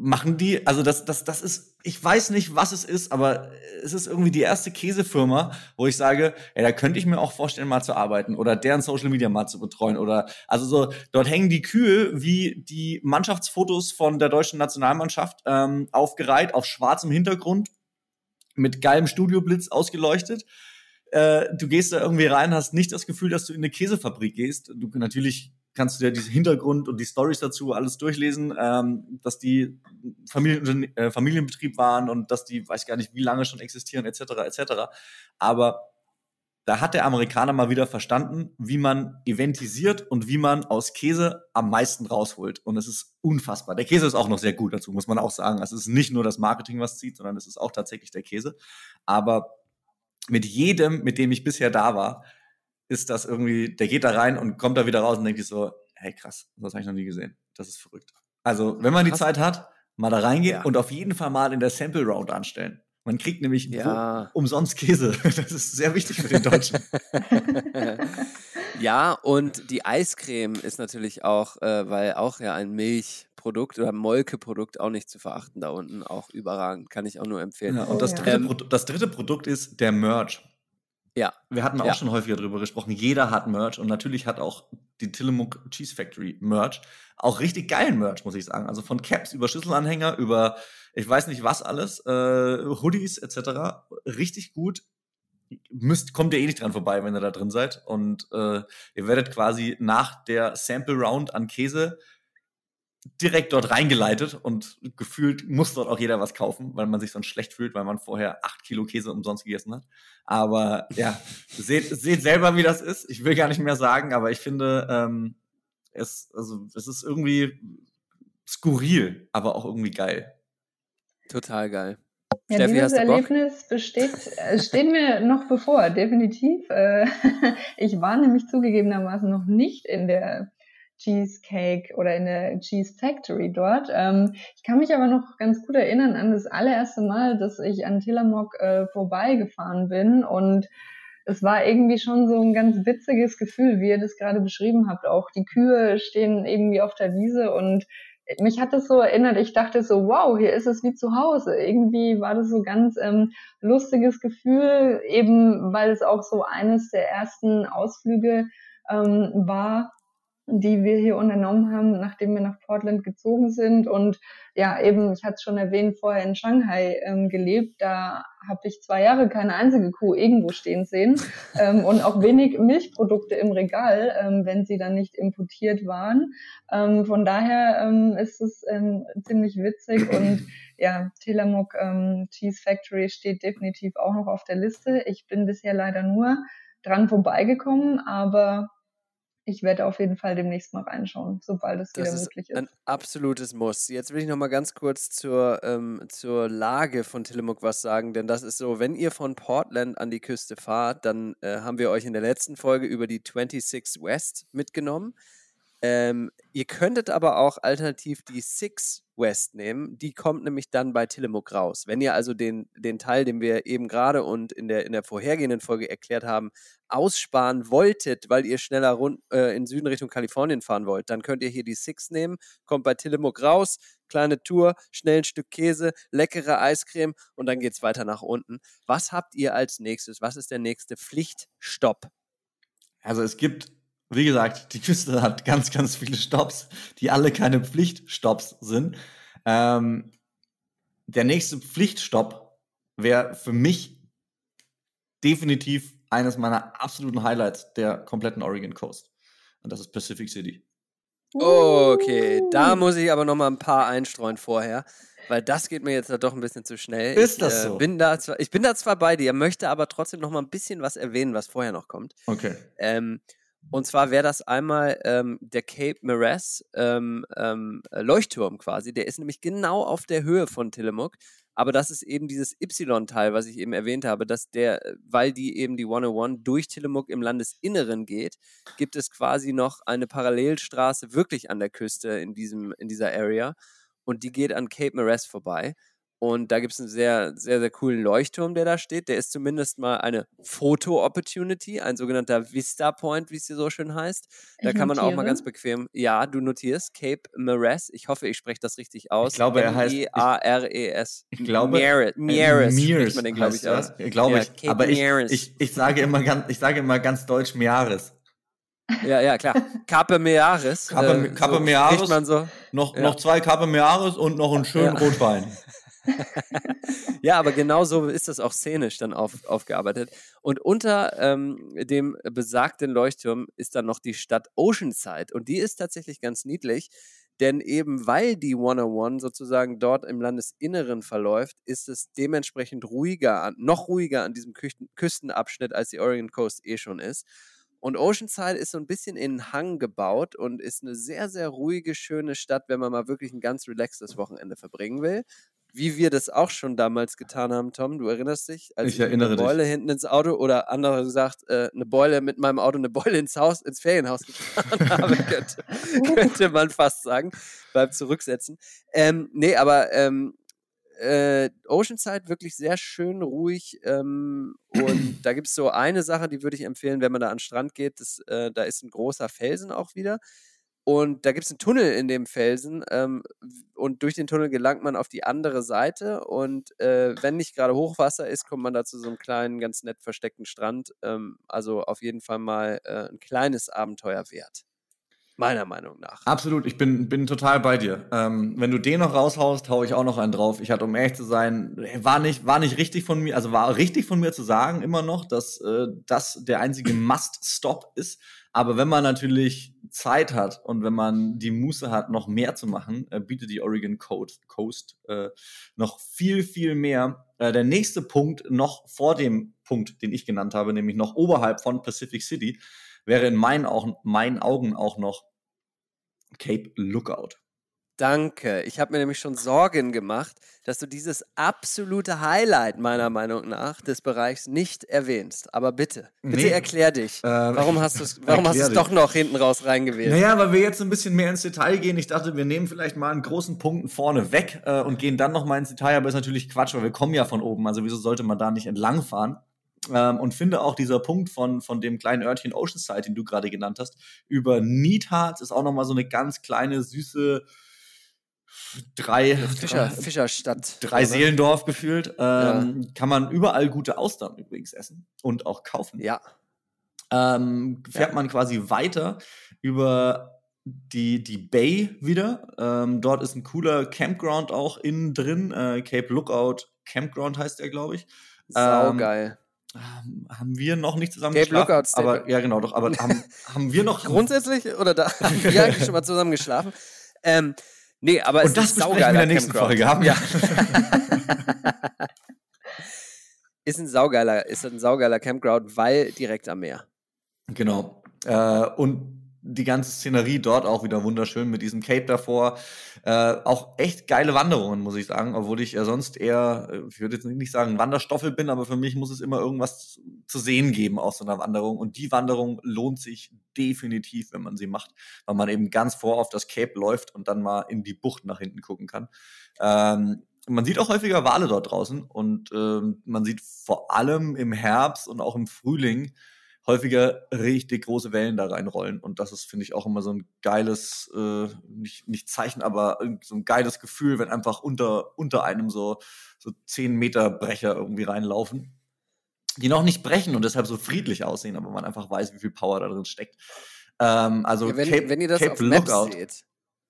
Machen die, also das, das, das ist, ich weiß nicht, was es ist, aber es ist irgendwie die erste Käsefirma, wo ich sage, ey, da könnte ich mir auch vorstellen, mal zu arbeiten oder deren Social Media mal zu betreuen oder, also so, dort hängen die Kühe wie die Mannschaftsfotos von der deutschen Nationalmannschaft ähm, aufgereiht auf schwarzem Hintergrund mit geilem Studioblitz ausgeleuchtet. Äh, du gehst da irgendwie rein, hast nicht das Gefühl, dass du in eine Käsefabrik gehst. Du natürlich kannst du dir diesen Hintergrund und die Stories dazu alles durchlesen, ähm, dass die Familien, äh, Familienbetrieb waren und dass die, weiß gar nicht, wie lange schon existieren, etc., etc. Aber da hat der Amerikaner mal wieder verstanden, wie man eventisiert und wie man aus Käse am meisten rausholt. Und es ist unfassbar. Der Käse ist auch noch sehr gut dazu, muss man auch sagen. Also es ist nicht nur das Marketing, was zieht, sondern es ist auch tatsächlich der Käse. Aber mit jedem, mit dem ich bisher da war, ist das irgendwie, der geht da rein und kommt da wieder raus und denkt sich so, hey krass, das habe ich noch nie gesehen. Das ist verrückt. Also, wenn man die Zeit hat, mal da reingehen ja. und auf jeden Fall mal in der Sample Round anstellen. Man kriegt nämlich ja. umsonst Käse. Das ist sehr wichtig für den Deutschen. ja, und die Eiscreme ist natürlich auch, äh, weil auch ja ein Milchprodukt oder Molkeprodukt auch nicht zu verachten da unten, auch überragend, kann ich auch nur empfehlen. Ja, und oh, das, dritte ähm, das dritte Produkt ist der Merch. Ja. Wir hatten auch ja. schon häufiger darüber gesprochen. Jeder hat Merch und natürlich hat auch die Tillamook Cheese Factory Merch. Auch richtig geilen Merch, muss ich sagen. Also von Caps über Schlüsselanhänger, über ich weiß nicht was alles, äh, Hoodies etc. Richtig gut. Müsst, kommt ihr eh nicht dran vorbei, wenn ihr da drin seid. Und äh, ihr werdet quasi nach der Sample Round an Käse direkt dort reingeleitet und gefühlt muss dort auch jeder was kaufen, weil man sich sonst schlecht fühlt, weil man vorher acht Kilo Käse umsonst gegessen hat. Aber ja, seht, seht selber, wie das ist. Ich will gar nicht mehr sagen, aber ich finde, ähm, es, also, es ist irgendwie skurril, aber auch irgendwie geil. Total geil. Ja, Steffi, dieses Erlebnis besteht, äh, steht mir noch bevor, definitiv. Äh, ich war nämlich zugegebenermaßen noch nicht in der Cheesecake oder in der Cheese Factory dort. Ähm, ich kann mich aber noch ganz gut erinnern an das allererste Mal, dass ich an Tillamook äh, vorbeigefahren bin und es war irgendwie schon so ein ganz witziges Gefühl, wie ihr das gerade beschrieben habt. Auch die Kühe stehen irgendwie auf der Wiese und mich hat das so erinnert, ich dachte so, wow, hier ist es wie zu Hause. Irgendwie war das so ganz ähm, lustiges Gefühl, eben weil es auch so eines der ersten Ausflüge ähm, war, die wir hier unternommen haben, nachdem wir nach Portland gezogen sind. Und ja, eben, ich hatte es schon erwähnt, vorher in Shanghai ähm, gelebt. Da habe ich zwei Jahre keine einzige Kuh irgendwo stehen sehen ähm, und auch wenig Milchprodukte im Regal, ähm, wenn sie dann nicht importiert waren. Ähm, von daher ähm, ist es ähm, ziemlich witzig und ja, Tillamook ähm, Cheese Factory steht definitiv auch noch auf der Liste. Ich bin bisher leider nur dran vorbeigekommen, aber ich werde auf jeden Fall demnächst mal reinschauen, sobald es das wieder möglich ist. Ein absolutes Muss. Jetzt will ich noch mal ganz kurz zur, ähm, zur Lage von Tillamook was sagen, denn das ist so, wenn ihr von Portland an die Küste fahrt, dann äh, haben wir euch in der letzten Folge über die 26 West mitgenommen. Ähm, ihr könntet aber auch alternativ die Six West nehmen. Die kommt nämlich dann bei Tillamook raus. Wenn ihr also den, den Teil, den wir eben gerade und in der, in der vorhergehenden Folge erklärt haben, aussparen wolltet, weil ihr schneller rund, äh, in Süden Richtung Kalifornien fahren wollt, dann könnt ihr hier die Six nehmen, kommt bei Tillamook raus, kleine Tour, schnell ein Stück Käse, leckere Eiscreme und dann geht es weiter nach unten. Was habt ihr als nächstes? Was ist der nächste Pflichtstopp? Also es gibt wie gesagt, die Küste hat ganz, ganz viele Stops, die alle keine Pflichtstops sind. Ähm, der nächste Pflichtstopp wäre für mich definitiv eines meiner absoluten Highlights der kompletten Oregon Coast. Und das ist Pacific City. Okay, da muss ich aber noch mal ein paar einstreuen vorher, weil das geht mir jetzt doch ein bisschen zu schnell. Ist das ich, äh, so? Bin da zwar, ich bin da zwar bei dir, möchte aber trotzdem noch mal ein bisschen was erwähnen, was vorher noch kommt. Okay. Ähm, und zwar wäre das einmal ähm, der Cape Meres ähm, ähm, Leuchtturm quasi. Der ist nämlich genau auf der Höhe von Tillamook. Aber das ist eben dieses Y-Teil, was ich eben erwähnt habe, dass der, weil die eben die 101 durch Tillamook im Landesinneren geht, gibt es quasi noch eine Parallelstraße wirklich an der Küste in diesem, in dieser Area. Und die geht an Cape Meres vorbei. Und da gibt es einen sehr, sehr, sehr coolen Leuchtturm, der da steht. Der ist zumindest mal eine Foto-Opportunity, ein sogenannter Vista Point, wie es hier so schön heißt. Da Ich kann man auch mal ganz notiere. bequem, ja, du notierst, Cape Mares. Ich hoffe, ich spreche das richtig aus. Ich glaube, er heißt- ich- M-E-A-R-E-S. Ich glaube, Meares, äh, Meares spricht man den, glaube ich, heißt aus. er. Glaube Ja, ich. Cape aber ich, Meares. ich, ich, sage immer ganz, ich sage immer ganz deutsch Meares. Ja, ja, klar. Cape Meares. Cape- äh, Cape so Meares. Man so. Noch, Ja. noch zwei Cape Meares und noch einen schönen Ja. Rotwein. Ja, aber genau so ist das auch szenisch dann auf, aufgearbeitet. Und unter ähm, dem besagten Leuchtturm ist dann noch die Stadt Oceanside. Und die ist tatsächlich ganz niedlich, denn eben weil die 101 sozusagen dort im Landesinneren verläuft, ist es dementsprechend ruhiger, noch ruhiger an diesem Küsten, Küstenabschnitt, als die Oregon Coast eh schon ist. Und Oceanside ist so ein bisschen in einen Hang gebaut und ist eine sehr, sehr ruhige, schöne Stadt, wenn man mal wirklich ein ganz relaxtes Wochenende verbringen will. Wie wir das auch schon damals getan haben, Tom, du erinnerst dich? Als Ich mit erinnere einer dich. Beule hinten ins Auto oder andere gesagt, äh, eine Beule mit meinem Auto, eine Beule ins Haus, ins Ferienhaus gefahren habe, könnte, könnte man fast sagen, beim Zurücksetzen. Ähm, nee, aber ähm, äh, Oceanside wirklich sehr schön ruhig ähm, und da gibt es so eine Sache, die würde ich empfehlen, wenn man da an den Strand geht. Das, äh, da ist ein großer Felsen auch wieder und da gibt es einen Tunnel in dem Felsen ähm, und durch den Tunnel gelangt man auf die andere Seite und äh, wenn nicht gerade Hochwasser ist, kommt man da zu so einem kleinen, ganz nett versteckten Strand. Ähm, also auf jeden Fall mal äh, ein kleines Abenteuer wert. Meiner Meinung nach. Absolut, ich bin, bin total bei dir. Ähm, wenn du den noch raushaust, hau ich auch noch einen drauf. Ich hatte, um ehrlich zu sein, war nicht, war nicht richtig von mir, also war richtig von mir zu sagen immer noch, dass äh, das der einzige Must-Stop ist. Aber wenn man natürlich Zeit hat und wenn man die Muße hat, noch mehr zu machen, äh, bietet die Oregon Coast, Coast äh, noch viel, viel mehr. Äh, der nächste Punkt noch vor dem Punkt, den ich genannt habe, nämlich noch oberhalb von Pacific City, wäre in meinen Augen, meinen Augen auch noch Cape Lookout. Danke. Ich habe mir nämlich schon Sorgen gemacht, dass du dieses absolute Highlight meiner Meinung nach des Bereichs nicht erwähnst. Aber bitte, bitte Nee. erklär dich. Äh, warum hast du es warum hast du's doch dich. noch hinten raus reingewählt? Naja, weil wir jetzt ein bisschen mehr ins Detail gehen. Ich dachte, wir nehmen vielleicht mal einen großen Punkt vorne weg äh, und gehen dann noch mal ins Detail. Aber ist natürlich Quatsch, weil wir kommen ja von oben. Also wieso sollte man da nicht entlangfahren? Ähm, und finde auch dieser Punkt von, von dem kleinen Örtchen Oceanside, den du gerade genannt hast, über Neathart ist auch noch mal so eine ganz kleine, süße drei, Fischer, drei, Fischerstadt. drei oder? Seelendorf gefühlt. Ähm, Kann man überall gute Austern übrigens essen und auch kaufen. Ja. ähm, fährt Ja. man quasi weiter über die, die Bay wieder. Ähm, dort ist ein cooler Campground auch innen drin. Äh, Cape Lookout Campground heißt der, glaube ich. Saugeil. Ähm, haben wir noch nicht zusammen Cape geschlafen? Lookout State- aber ja genau doch. Aber haben, haben wir noch Grundsätzlich oder da haben wir eigentlich schon mal zusammen geschlafen? Ähm, nee, aber es Und das ist ein besprechen wir in der saugeiler nächsten Campground. Folge. Haben Ja. ist ein saugeiler, ist ein saugeiler Campground, weil direkt am Meer. Genau. Äh, und die ganze Szenerie dort auch wieder wunderschön mit diesem Cape davor. Äh, auch echt geile Wanderungen, muss ich sagen, obwohl ich ja sonst eher, äh, ich würde jetzt nicht sagen Wanderstoffel bin, aber für mich muss es immer irgendwas zu sehen geben aus so einer Wanderung. Und die Wanderung lohnt sich definitiv, wenn man sie macht, weil man eben ganz vor auf das Cape läuft und dann mal in die Bucht nach hinten gucken kann. Ähm, man sieht auch häufiger Wale dort draußen und ähm, man sieht vor allem im Herbst und auch im Frühling häufiger richtig große Wellen da reinrollen. Und das ist, finde ich, auch immer so ein geiles, äh, nicht, nicht Zeichen, aber so ein geiles Gefühl, wenn einfach unter, unter einem so, so 10 Meter Brecher irgendwie reinlaufen. Die noch nicht brechen und deshalb so friedlich aussehen, aber man einfach weiß, wie viel Power da drin steckt. Ähm, also Ja, wenn, Cape, wenn ihr das Cape auf Maps Lookout. seht.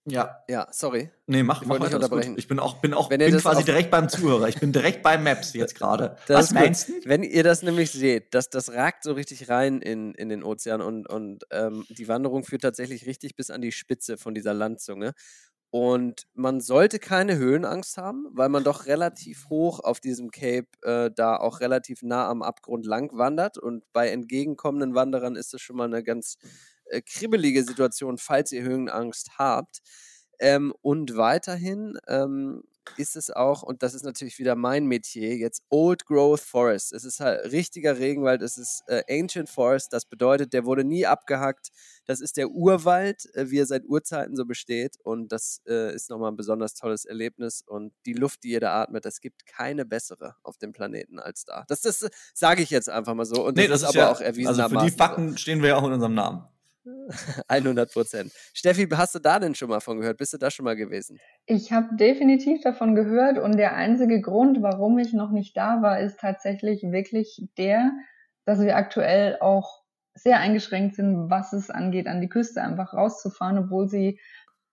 Ja, Ja, sorry. nee, mach, Ich mach nicht alles gut. unterbrechen. Ich bin auch, bin auch bin quasi direkt beim Zuhörer. Ich bin direkt bei Maps jetzt gerade. Das Was meinst du? Wenn ihr das nämlich seht, das, das ragt so richtig rein in, in den Ozean und, und ähm, die Wanderung führt tatsächlich richtig bis an die Spitze von dieser Landzunge. Und man sollte keine Höhenangst haben, weil man doch relativ hoch auf diesem Cape äh, da auch relativ nah am Abgrund lang wandert. Und bei entgegenkommenden Wanderern ist das schon mal eine ganz äh, kribbelige Situation, falls ihr Höhenangst habt. Ähm, und weiterhin ähm, ist es auch, und das ist natürlich wieder mein Metier, jetzt Old Growth Forest. Es ist halt richtiger Regenwald, es ist äh, Ancient Forest, das bedeutet, der wurde nie abgehackt. Das ist der Urwald, äh, wie er seit Urzeiten so besteht. Und das äh, ist nochmal ein besonders tolles Erlebnis. Und die Luft, die jeder atmet, es gibt keine bessere auf dem Planeten als da. Das, das sage ich jetzt einfach mal so. Und nee, das, das ist, ist aber ja, auch erwiesen. Also für die Fakten stehen wir ja auch in unserem Namen. 100 Prozent. Steffi, hast du da denn schon mal von gehört? Bist du da schon mal gewesen? Ich habe definitiv davon gehört und der einzige Grund, warum ich noch nicht da war, ist tatsächlich wirklich der, dass wir aktuell auch sehr eingeschränkt sind, was es angeht, an die Küste einfach rauszufahren, obwohl sie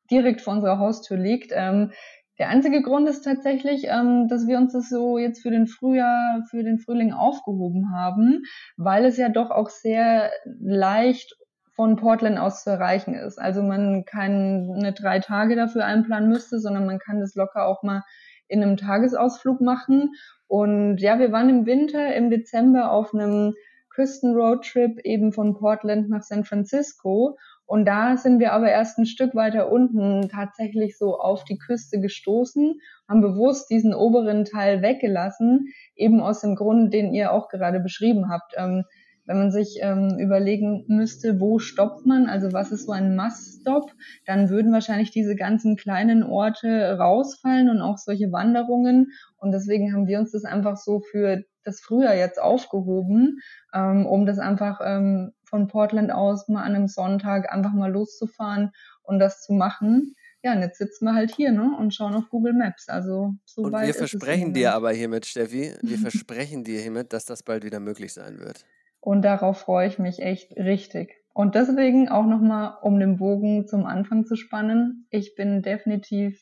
direkt vor unserer Haustür liegt. Ähm, der einzige Grund ist tatsächlich, ähm, dass wir uns das so jetzt für den Frühjahr, für den Frühling aufgehoben haben, weil es ja doch auch sehr leicht von Portland aus zu erreichen ist. Also man keine drei Tage dafür einplanen müsste, sondern man kann das locker auch mal in einem Tagesausflug machen. Und ja, wir waren im Winter, im Dezember auf einem Küstenroadtrip eben von Portland nach San Francisco. Und da sind wir aber erst ein Stück weiter unten tatsächlich so auf die Küste gestoßen, haben bewusst diesen oberen Teil weggelassen, eben aus dem Grund, den ihr auch gerade beschrieben habt. Ähm, wenn man sich ähm, überlegen müsste, wo stoppt man, also was ist so ein Must-Stop, dann würden wahrscheinlich diese ganzen kleinen Orte rausfallen und auch solche Wanderungen. Und deswegen haben wir uns das einfach so für das Frühjahr jetzt aufgehoben, ähm, um das einfach ähm, von Portland aus mal an einem Sonntag einfach mal loszufahren und das zu machen. Ja, und jetzt sitzen wir halt hier ne, und schauen auf Google Maps. Also so und wir versprechen dir aber hiermit, Steffi, wir versprechen dir hiermit, dass das bald wieder möglich sein wird. Und darauf freue ich mich echt richtig. Und deswegen auch nochmal, um den Bogen zum Anfang zu spannen, ich bin definitiv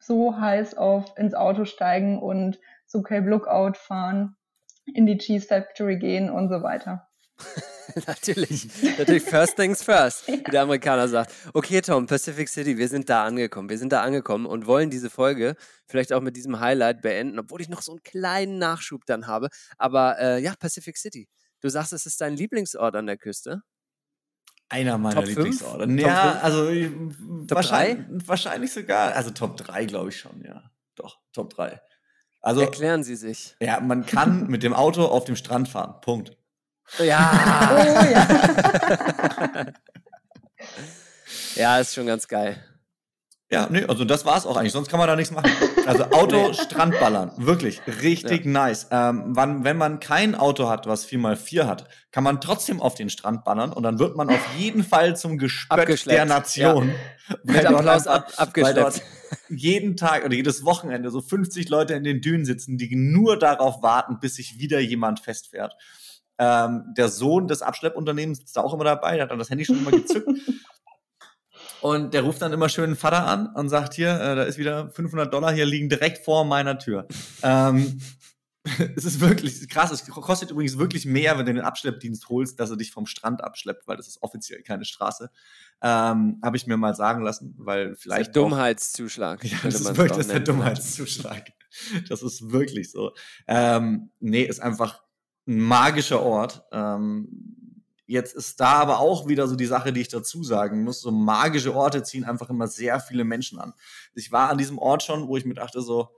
so heiß auf ins Auto steigen und zu Cape Lookout fahren, in die Cheese Factory gehen und so weiter. natürlich, natürlich first things first, wie der Amerikaner sagt. Okay, Tom, Pacific City, wir sind da angekommen. Wir sind da angekommen und wollen diese Folge vielleicht auch mit diesem Highlight beenden, obwohl ich noch so einen kleinen Nachschub dann habe. Aber äh, ja, Pacific City. Du sagst, es ist dein Lieblingsort an der Küste. Einer meiner Top Lieblingsorte. Ja, also Top wahrscheinlich, 3? wahrscheinlich sogar, also Top 3 glaube ich schon, ja. Doch, Top 3. Also, Erklären Sie sich. Ja, man kann mit dem Auto auf dem Strand fahren. Punkt. Ja. oh, ja. ja, ist schon ganz geil. Ja, nee, also das war's auch eigentlich. Sonst kann man da nichts machen. Also Auto, nee. Strandballern. Wirklich richtig ja. nice. Ähm, wann, wenn man kein Auto hat, was 4x4 hat, kann man trotzdem auf den Strand ballern und dann wird man auf jeden Fall zum Gespött der Nation. Ja. Mit Applaus ab, abgeschleppt. Jeden Tag oder jedes Wochenende so 50 Leute in den Dünen sitzen, die nur darauf warten, bis sich wieder jemand festfährt. Ähm, der Sohn des Abschleppunternehmens sitzt da auch immer dabei, der hat dann das Handy schon immer gezückt und der ruft dann immer schön den Vater an und sagt hier, äh, da ist wieder 500 Dollar hier liegen direkt vor meiner Tür. ähm, es ist wirklich krass. Es kostet übrigens wirklich mehr, wenn du den Abschleppdienst holst, dass er dich vom Strand abschleppt, weil das ist offiziell keine Straße. Ähm, Habe ich mir mal sagen lassen, weil vielleicht. Das ist Dummheitszuschlag. Ja, das ist wirklich das der Dummheitszuschlag. Das ist wirklich so. Ähm, nee, ist einfach ein magischer Ort. Ähm, Jetzt ist da aber auch wieder so die Sache, die ich dazu sagen muss. So magische Orte ziehen einfach immer sehr viele Menschen an. Ich war an diesem Ort schon, wo ich mir dachte so,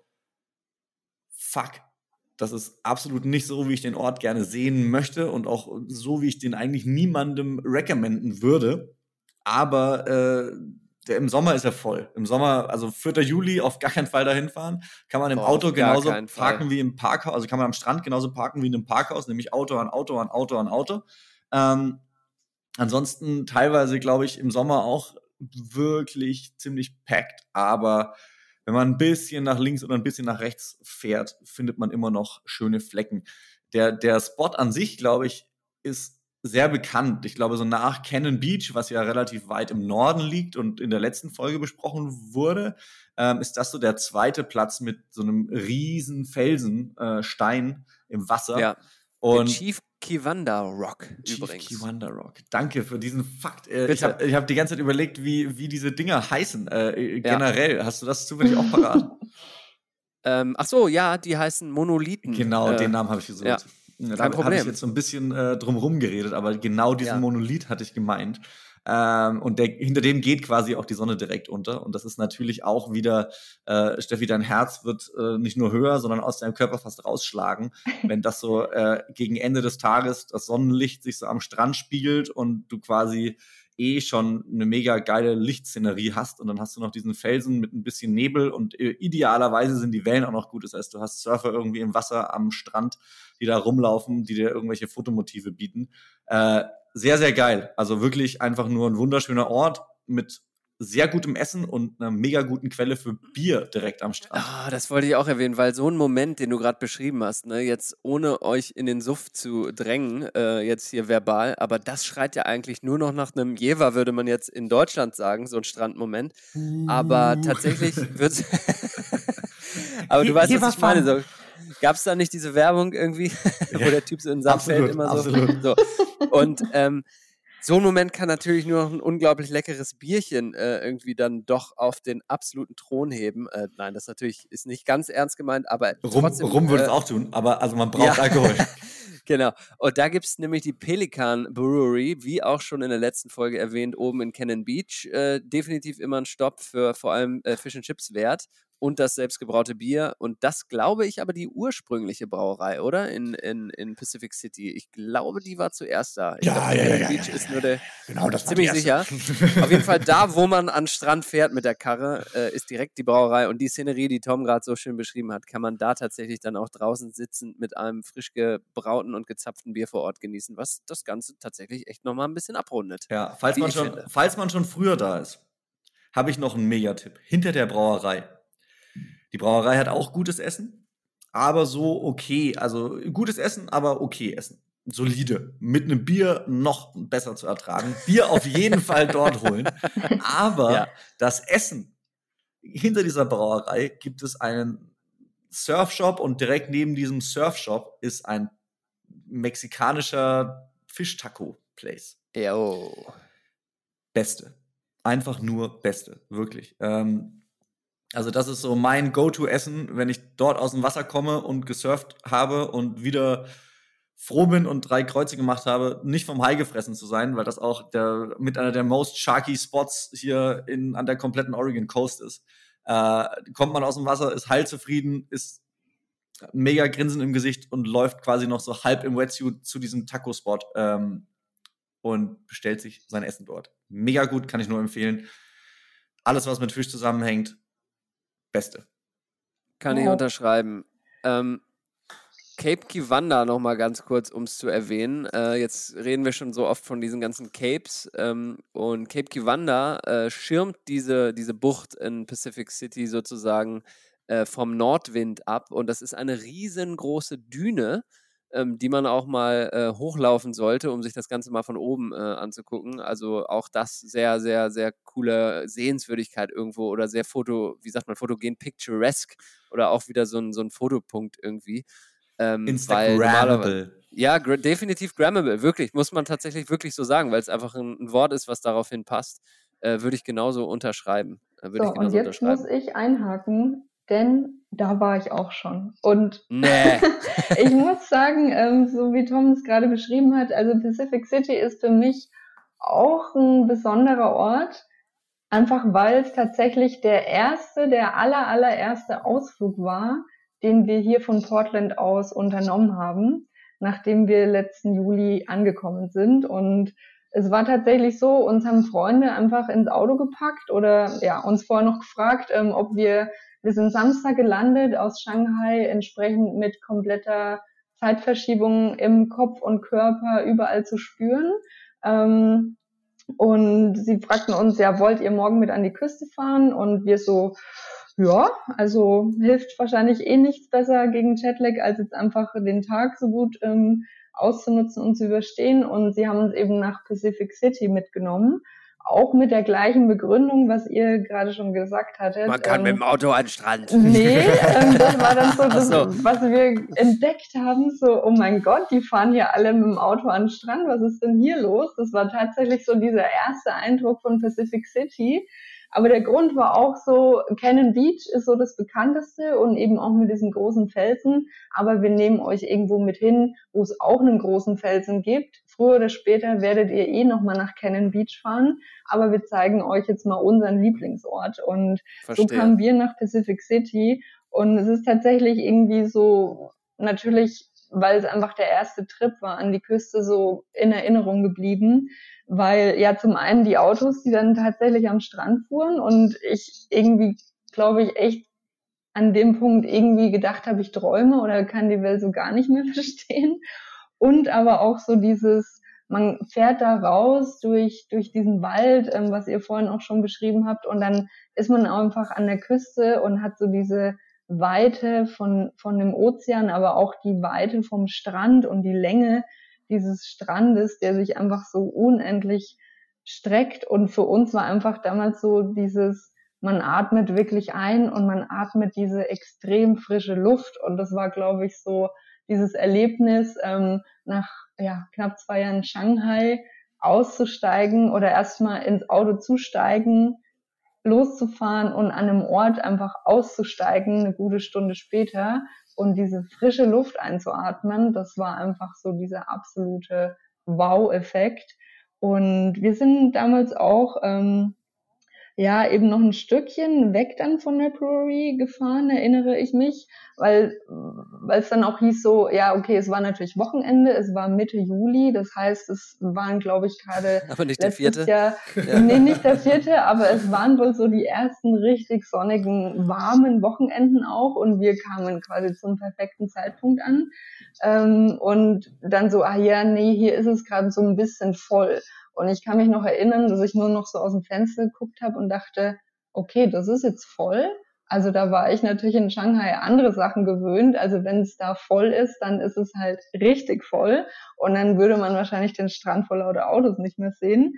fuck, das ist absolut nicht so, wie ich den Ort gerne sehen möchte und auch so, wie ich den eigentlich niemandem recommenden würde. Aber äh, der, im Sommer ist er voll. Im Sommer, also 4. Juli, auf gar keinen Fall dahin fahren. Kann man im Boah, Auto genauso parken wie im Parkhaus, also kann man am Strand genauso parken wie in einem Parkhaus, nämlich Auto an Auto an Auto an Auto. Ähm, ansonsten teilweise, glaube ich, im Sommer auch wirklich ziemlich packed, aber wenn man ein bisschen nach links oder ein bisschen nach rechts fährt, findet man immer noch schöne Flecken. Der, der Spot an sich, glaube ich, ist sehr bekannt. Ich glaube, so nach Cannon Beach, was ja relativ weit im Norden liegt und in der letzten Folge besprochen wurde, ähm, ist das so der zweite Platz mit so einem riesen Felsenstein äh, im Wasser. Ja. Und der Chief Kiwanda Rock Chief übrigens. Kiwanda Rock. Danke für diesen Fakt. Äh, ich habe hab die ganze Zeit überlegt, wie, wie diese Dinger heißen. Äh, generell. Ja. Hast du das zufällig auch parat? ähm, ach so, ja, die heißen Monolithen. Genau, äh, den Namen habe ich gesucht. Ja. Da habe ich jetzt so ein bisschen äh, drumherum geredet, aber genau diesen ja. Monolith hatte ich gemeint. Ähm, und der, hinter dem geht quasi auch die Sonne direkt unter. Und das ist natürlich auch wieder, äh, Steffi, dein Herz wird äh, nicht nur höher, sondern aus deinem Körper fast rausschlagen, wenn das so äh, gegen Ende des Tages das Sonnenlicht sich so am Strand spiegelt und du quasi eh schon eine mega geile Lichtszenerie hast und dann hast du noch diesen Felsen mit ein bisschen Nebel und äh, idealerweise sind die Wellen auch noch gut. Das heißt, du hast Surfer irgendwie im Wasser am Strand, die da rumlaufen, die dir irgendwelche Fotomotive bieten. Äh, sehr, sehr geil. Also wirklich einfach nur ein wunderschöner Ort mit sehr gutem Essen und einer mega guten Quelle für Bier direkt am Strand. Ah, das wollte ich auch erwähnen, weil so ein Moment, den du gerade beschrieben hast, ne, jetzt ohne euch in den Suff zu drängen, äh, jetzt hier verbal, aber das schreit ja eigentlich nur noch nach einem Jever, würde man jetzt in Deutschland sagen, so ein Strandmoment. Aber tatsächlich wird Aber du weißt, was ich meine. So, Gab es da nicht diese Werbung irgendwie, wo der Typ so in Sandfeld immer so, absolut. so. Und ähm, so ein Moment kann natürlich nur noch ein unglaublich leckeres Bierchen äh, irgendwie dann doch auf den absoluten Thron heben. Äh, nein, das natürlich ist nicht ganz ernst gemeint, aber Rum, trotzdem, Rum würde es äh, auch tun, aber also man braucht ja. Alkohol. genau. Und da gibt es nämlich die Pelikan Brewery, wie auch schon in der letzten Folge erwähnt, oben in Cannon Beach. Äh, definitiv immer ein Stopp für vor allem äh, Fish and Chips wert und das selbstgebraute Bier. Und das glaube ich aber die ursprüngliche Brauerei, oder? In, in, in Pacific City. Ich glaube, die war zuerst da. Ich ja, glaub, ja, ja, ja, Beach ja, ist nur der. Genau, das ziemlich sicher. Auf jeden Fall da, wo man an Strand fährt mit der Karre, äh, ist direkt die Brauerei. Und die Szenerie, die Tom gerade so schön beschrieben hat, kann man da tatsächlich dann auch draußen sitzend mit einem frisch gebrauten und gezapften Bier vor Ort genießen, was das Ganze tatsächlich echt nochmal ein bisschen abrundet. Ja, falls man, schon, falls man schon früher da ist, habe ich noch einen Megatipp. Hinter der Brauerei die Brauerei hat auch gutes Essen, aber so okay. Also gutes Essen, aber okay Essen. Solide. Mit einem Bier noch besser zu ertragen. Bier auf jeden Fall dort holen. Aber ja. das Essen hinter dieser Brauerei gibt es einen Surfshop und direkt neben diesem Surfshop ist ein mexikanischer Fischtaco-Place. Ja. Beste. Einfach nur Beste. Wirklich. Ähm, also das ist so mein Go-To-Essen, wenn ich dort aus dem Wasser komme und gesurft habe und wieder froh bin und drei Kreuze gemacht habe, nicht vom Hai gefressen zu sein, weil das auch der, mit einer der most sharky Spots hier in, an der kompletten Oregon Coast ist. Äh, kommt man aus dem Wasser, ist heilzufrieden, ist mega Grinsen im Gesicht und läuft quasi noch so halb im Wetsuit zu diesem Taco-Spot ähm, und bestellt sich sein Essen dort. Mega gut, kann ich nur empfehlen. Alles, was mit Fisch zusammenhängt, Beste. Kann ich unterschreiben. Ähm, Cape Kiwanda noch mal ganz kurz, um es zu erwähnen. Äh, jetzt reden wir schon so oft von diesen ganzen Capes ähm, und Cape Kiwanda äh, schirmt diese, diese Bucht in Pacific City sozusagen äh, vom Nordwind ab und das ist eine riesengroße Düne, ähm, die man auch mal äh, hochlaufen sollte, um sich das Ganze mal von oben äh, anzugucken. Also auch das sehr, sehr, sehr coole Sehenswürdigkeit irgendwo oder sehr foto, wie sagt man, fotogen picturesque oder auch wieder so ein, so ein Fotopunkt irgendwie. Ähm, Instagrammable. Ja, definitiv grammable, wirklich, muss man tatsächlich wirklich so sagen, weil es einfach ein, ein, Wort ist, was daraufhin passt. Äh, würde ich genauso unterschreiben. Äh, so, und jetzt muss ich einhaken denn da war ich auch schon. Und nee. ich muss sagen, ähm, so wie Tom es gerade beschrieben hat, also Pacific City ist für mich auch ein besonderer Ort, einfach weil es tatsächlich der erste, der aller, allererste Ausflug war, den wir hier von Portland aus unternommen haben, nachdem wir letzten Juli angekommen sind. Und es war tatsächlich so, uns haben Freunde einfach ins Auto gepackt oder ja, uns vorher noch gefragt, ähm, ob wir wir sind Samstag gelandet aus Shanghai, entsprechend mit kompletter Zeitverschiebung im Kopf und Körper überall zu spüren. Ähm, und sie fragten uns, ja, wollt ihr morgen mit an die Küste fahren? Und wir so, ja, also hilft wahrscheinlich eh nichts besser gegen Jetlag, als jetzt einfach den Tag so gut ähm, auszunutzen und zu überstehen. Und sie haben uns eben nach Pacific City mitgenommen auch mit der gleichen Begründung, was ihr gerade schon gesagt hattet. Man kann ähm, mit dem Auto an den Strand. Nee, ähm, das war dann so, das, so, was wir entdeckt haben, so, oh mein Gott, die fahren hier alle mit dem Auto an den Strand, was ist denn hier los? Das war tatsächlich so dieser erste Eindruck von Pacific City. Aber der Grund war auch so, Cannon Beach ist so das bekannteste und eben auch mit diesen großen Felsen. Aber wir nehmen euch irgendwo mit hin, wo es auch einen großen Felsen gibt. Früher oder später werdet ihr eh nochmal nach Cannon Beach fahren. Aber wir zeigen euch jetzt mal unseren Lieblingsort. Und Verstehe. so kamen wir nach Pacific City. Und es ist tatsächlich irgendwie so, natürlich weil es einfach der erste Trip war an die Küste so in Erinnerung geblieben, weil ja zum einen die Autos, die dann tatsächlich am Strand fuhren und ich irgendwie, glaube ich, echt an dem Punkt irgendwie gedacht habe, ich träume oder kann die Welt so gar nicht mehr verstehen. Und aber auch so dieses, man fährt da raus durch, durch diesen Wald, ähm, was ihr vorhin auch schon beschrieben habt, und dann ist man einfach an der Küste und hat so diese Weite von, von dem Ozean, aber auch die Weite vom Strand und die Länge dieses Strandes, der sich einfach so unendlich streckt. Und für uns war einfach damals so dieses, man atmet wirklich ein und man atmet diese extrem frische Luft. Und das war, glaube ich, so dieses Erlebnis ähm, nach ja, knapp zwei Jahren Shanghai auszusteigen oder erstmal ins Auto zusteigen, loszufahren und an einem Ort einfach auszusteigen, eine gute Stunde später und diese frische Luft einzuatmen, das war einfach so dieser absolute Wow-Effekt. Und wir sind damals auch ähm, ja eben noch ein Stückchen weg dann von der Brewery gefahren, erinnere ich mich, weil weil es dann auch hieß so, ja okay, es war natürlich Wochenende, es war Mitte Juli, das heißt, es waren glaube ich gerade aber nicht der vierte, Jahr, ja. nee nicht der vierte, aber es waren wohl so die ersten richtig sonnigen warmen Wochenenden auch. Und wir kamen quasi zum perfekten Zeitpunkt an. Ähm, und dann so, ah ja nee, hier ist es gerade so ein bisschen voll und ich kann mich noch erinnern, dass ich nur noch so aus dem Fenster geguckt habe und dachte, okay, das ist jetzt voll. Also da war ich natürlich in Shanghai andere Sachen gewöhnt. Also wenn es da voll ist, dann ist es halt richtig voll. Und dann würde man wahrscheinlich den Strand vor lauter Autos nicht mehr sehen.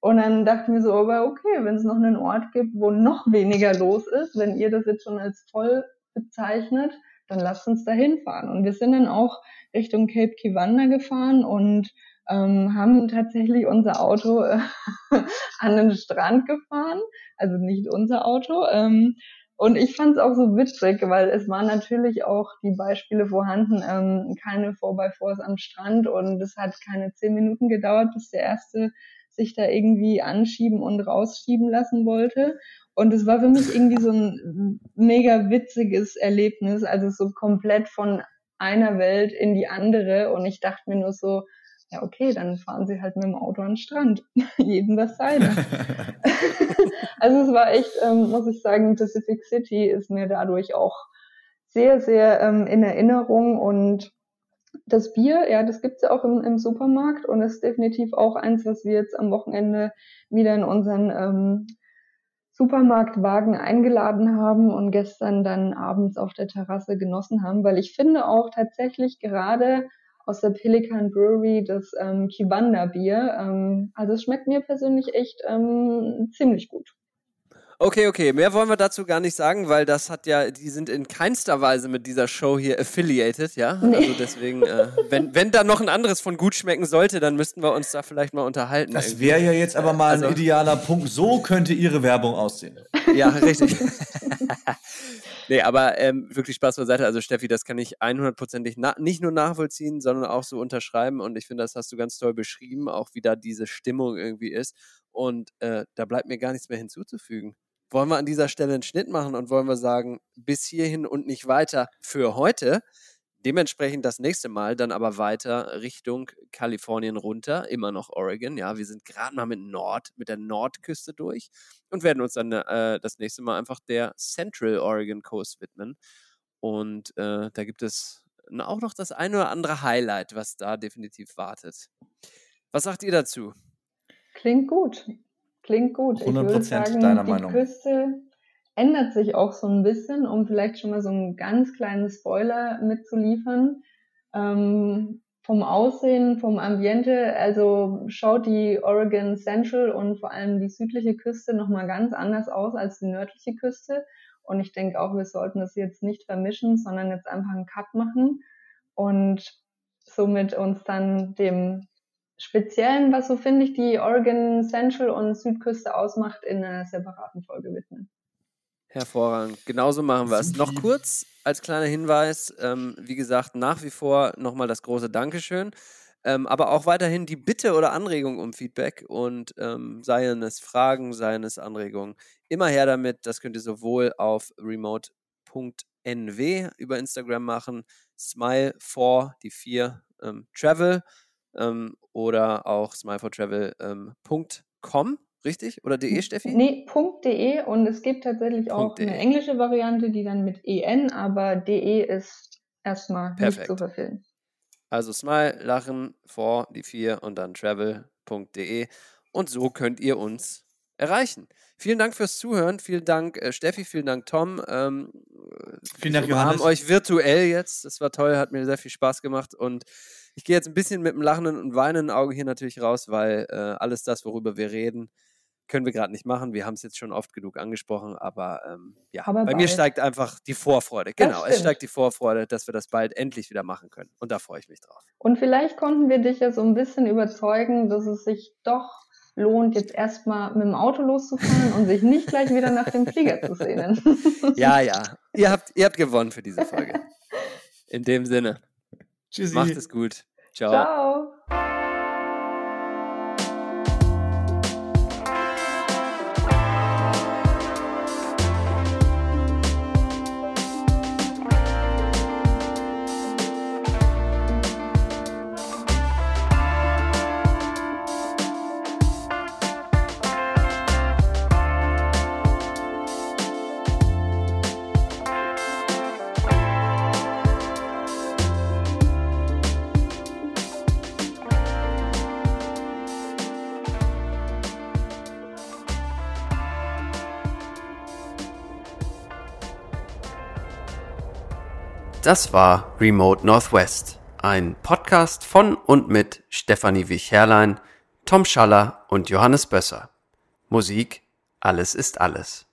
Und dann dachte ich mir so, aber okay, wenn es noch einen Ort gibt, wo noch weniger los ist, wenn ihr das jetzt schon als voll bezeichnet, dann lasst uns da hinfahren. Und wir sind dann auch Richtung Cape Kiwanda gefahren und ähm, haben tatsächlich unser Auto äh, an den Strand gefahren, also nicht unser Auto. Ähm, und ich fand es auch so witzig, weil es waren natürlich auch die Beispiele vorhanden, ähm, keine 4x4s am Strand und es hat keine zehn Minuten gedauert, bis der erste sich da irgendwie anschieben und rausschieben lassen wollte. Und es war für mich irgendwie so ein mega witziges Erlebnis, also so komplett von einer Welt in die andere. Und ich dachte mir nur so, ja, okay, dann fahren sie halt mit dem Auto an den Strand. Jeden das seine. also es war echt, ähm, muss ich sagen, Pacific City ist mir dadurch auch sehr, sehr ähm, in Erinnerung und das Bier, ja, das gibt's ja auch im, im, Supermarkt und ist definitiv auch eins, was wir jetzt am Wochenende wieder in unseren ähm, Supermarktwagen eingeladen haben und gestern dann abends auf der Terrasse genossen haben, weil ich finde auch tatsächlich gerade aus der Pelican Brewery das ähm, Kibanda Bier. Ähm, also es schmeckt mir persönlich echt ähm, ziemlich gut. Okay, okay, mehr wollen wir dazu gar nicht sagen, weil das hat ja, die sind in keinster Weise mit dieser Show hier affiliated, ja. Nee. Also deswegen, äh, wenn, wenn da noch ein anderes von gut schmecken sollte, dann müssten wir uns da vielleicht mal unterhalten. Das wäre ja jetzt aber mal also, ein idealer Punkt. So könnte Ihre Werbung aussehen. Ja, richtig. Nee, aber ähm, wirklich Spaß beiseite. Also Steffi, das kann ich 100%ig nicht nur nachvollziehen, sondern auch so unterschreiben. Und ich finde, das hast du ganz toll beschrieben, auch wie da diese Stimmung irgendwie ist. Und äh, da bleibt mir gar nichts mehr hinzuzufügen. Wollen wir an dieser Stelle einen Schnitt machen und wollen wir sagen, bis hierhin und nicht weiter für heute? Dementsprechend das nächste Mal dann aber weiter Richtung Kalifornien runter, immer noch Oregon. Ja, wir sind gerade mal mit Nord, mit der Nordküste durch und werden uns dann äh, das nächste Mal einfach der Central Oregon Coast widmen. Und äh, da gibt es auch noch das eine oder andere Highlight, was da definitiv wartet. Was sagt ihr dazu? Klingt gut. Klingt gut. 100% sagen, deiner die Meinung. Küste ändert sich auch so ein bisschen, um vielleicht schon mal so einen ganz kleinen Spoiler mitzuliefern. Ähm, vom Aussehen, vom Ambiente, also schaut die Oregon Central und vor allem die südliche Küste nochmal ganz anders aus als die nördliche Küste. Und ich denke auch, wir sollten das jetzt nicht vermischen, sondern jetzt einfach einen Cut machen und somit uns dann dem Speziellen, was so finde ich die Oregon Central und Südküste ausmacht, in einer separaten Folge widmen. Hervorragend. Genauso machen wir es. Noch kurz als kleiner Hinweis, ähm, wie gesagt, nach wie vor nochmal das große Dankeschön. Ähm, aber auch weiterhin die Bitte oder Anregung um Feedback und ähm, seien es Fragen, seien es Anregungen. Immer her damit. Das könnt ihr sowohl auf remote.nw über Instagram machen, smile for die vier ähm, travel ähm, oder auch smilefortravel.com, ähm, richtig? Oder de, Steffi? Nee, .de und es gibt tatsächlich auch .de. eine englische Variante, die dann mit en, aber de ist erstmal Perfekt. nicht zu verfehlen. Also Smile, Lachen, vor die vier und dann travel.de und so könnt ihr uns erreichen. Vielen Dank fürs Zuhören. Vielen Dank, äh, Steffi. Vielen Dank, Tom. Ähm, vielen Dank, Wir haben euch virtuell jetzt. Das war toll, hat mir sehr viel Spaß gemacht. Und ich gehe jetzt ein bisschen mit einem lachenden und weinenden Auge hier natürlich raus, weil äh, alles das, worüber wir reden, können wir gerade nicht machen. Wir haben es jetzt schon oft genug angesprochen, aber ähm, ja, aber bei bald. mir steigt einfach die Vorfreude. Genau, es steigt die Vorfreude, dass wir das bald endlich wieder machen können. Und da freue ich mich drauf. Und vielleicht konnten wir dich ja so ein bisschen überzeugen, dass es sich doch lohnt, jetzt erstmal mit dem Auto loszufahren und sich nicht gleich wieder nach dem Flieger zu sehnen. ja, ja. Ihr habt, ihr habt gewonnen für diese Folge. In dem Sinne. Tschüssi. Macht es gut. Ciao. Ciao. Das war Remote Northwest, ein Podcast von und mit Stefanie Wich-Herrlein, Tom Schaller und Johannes Bösser. Musik Alles ist alles.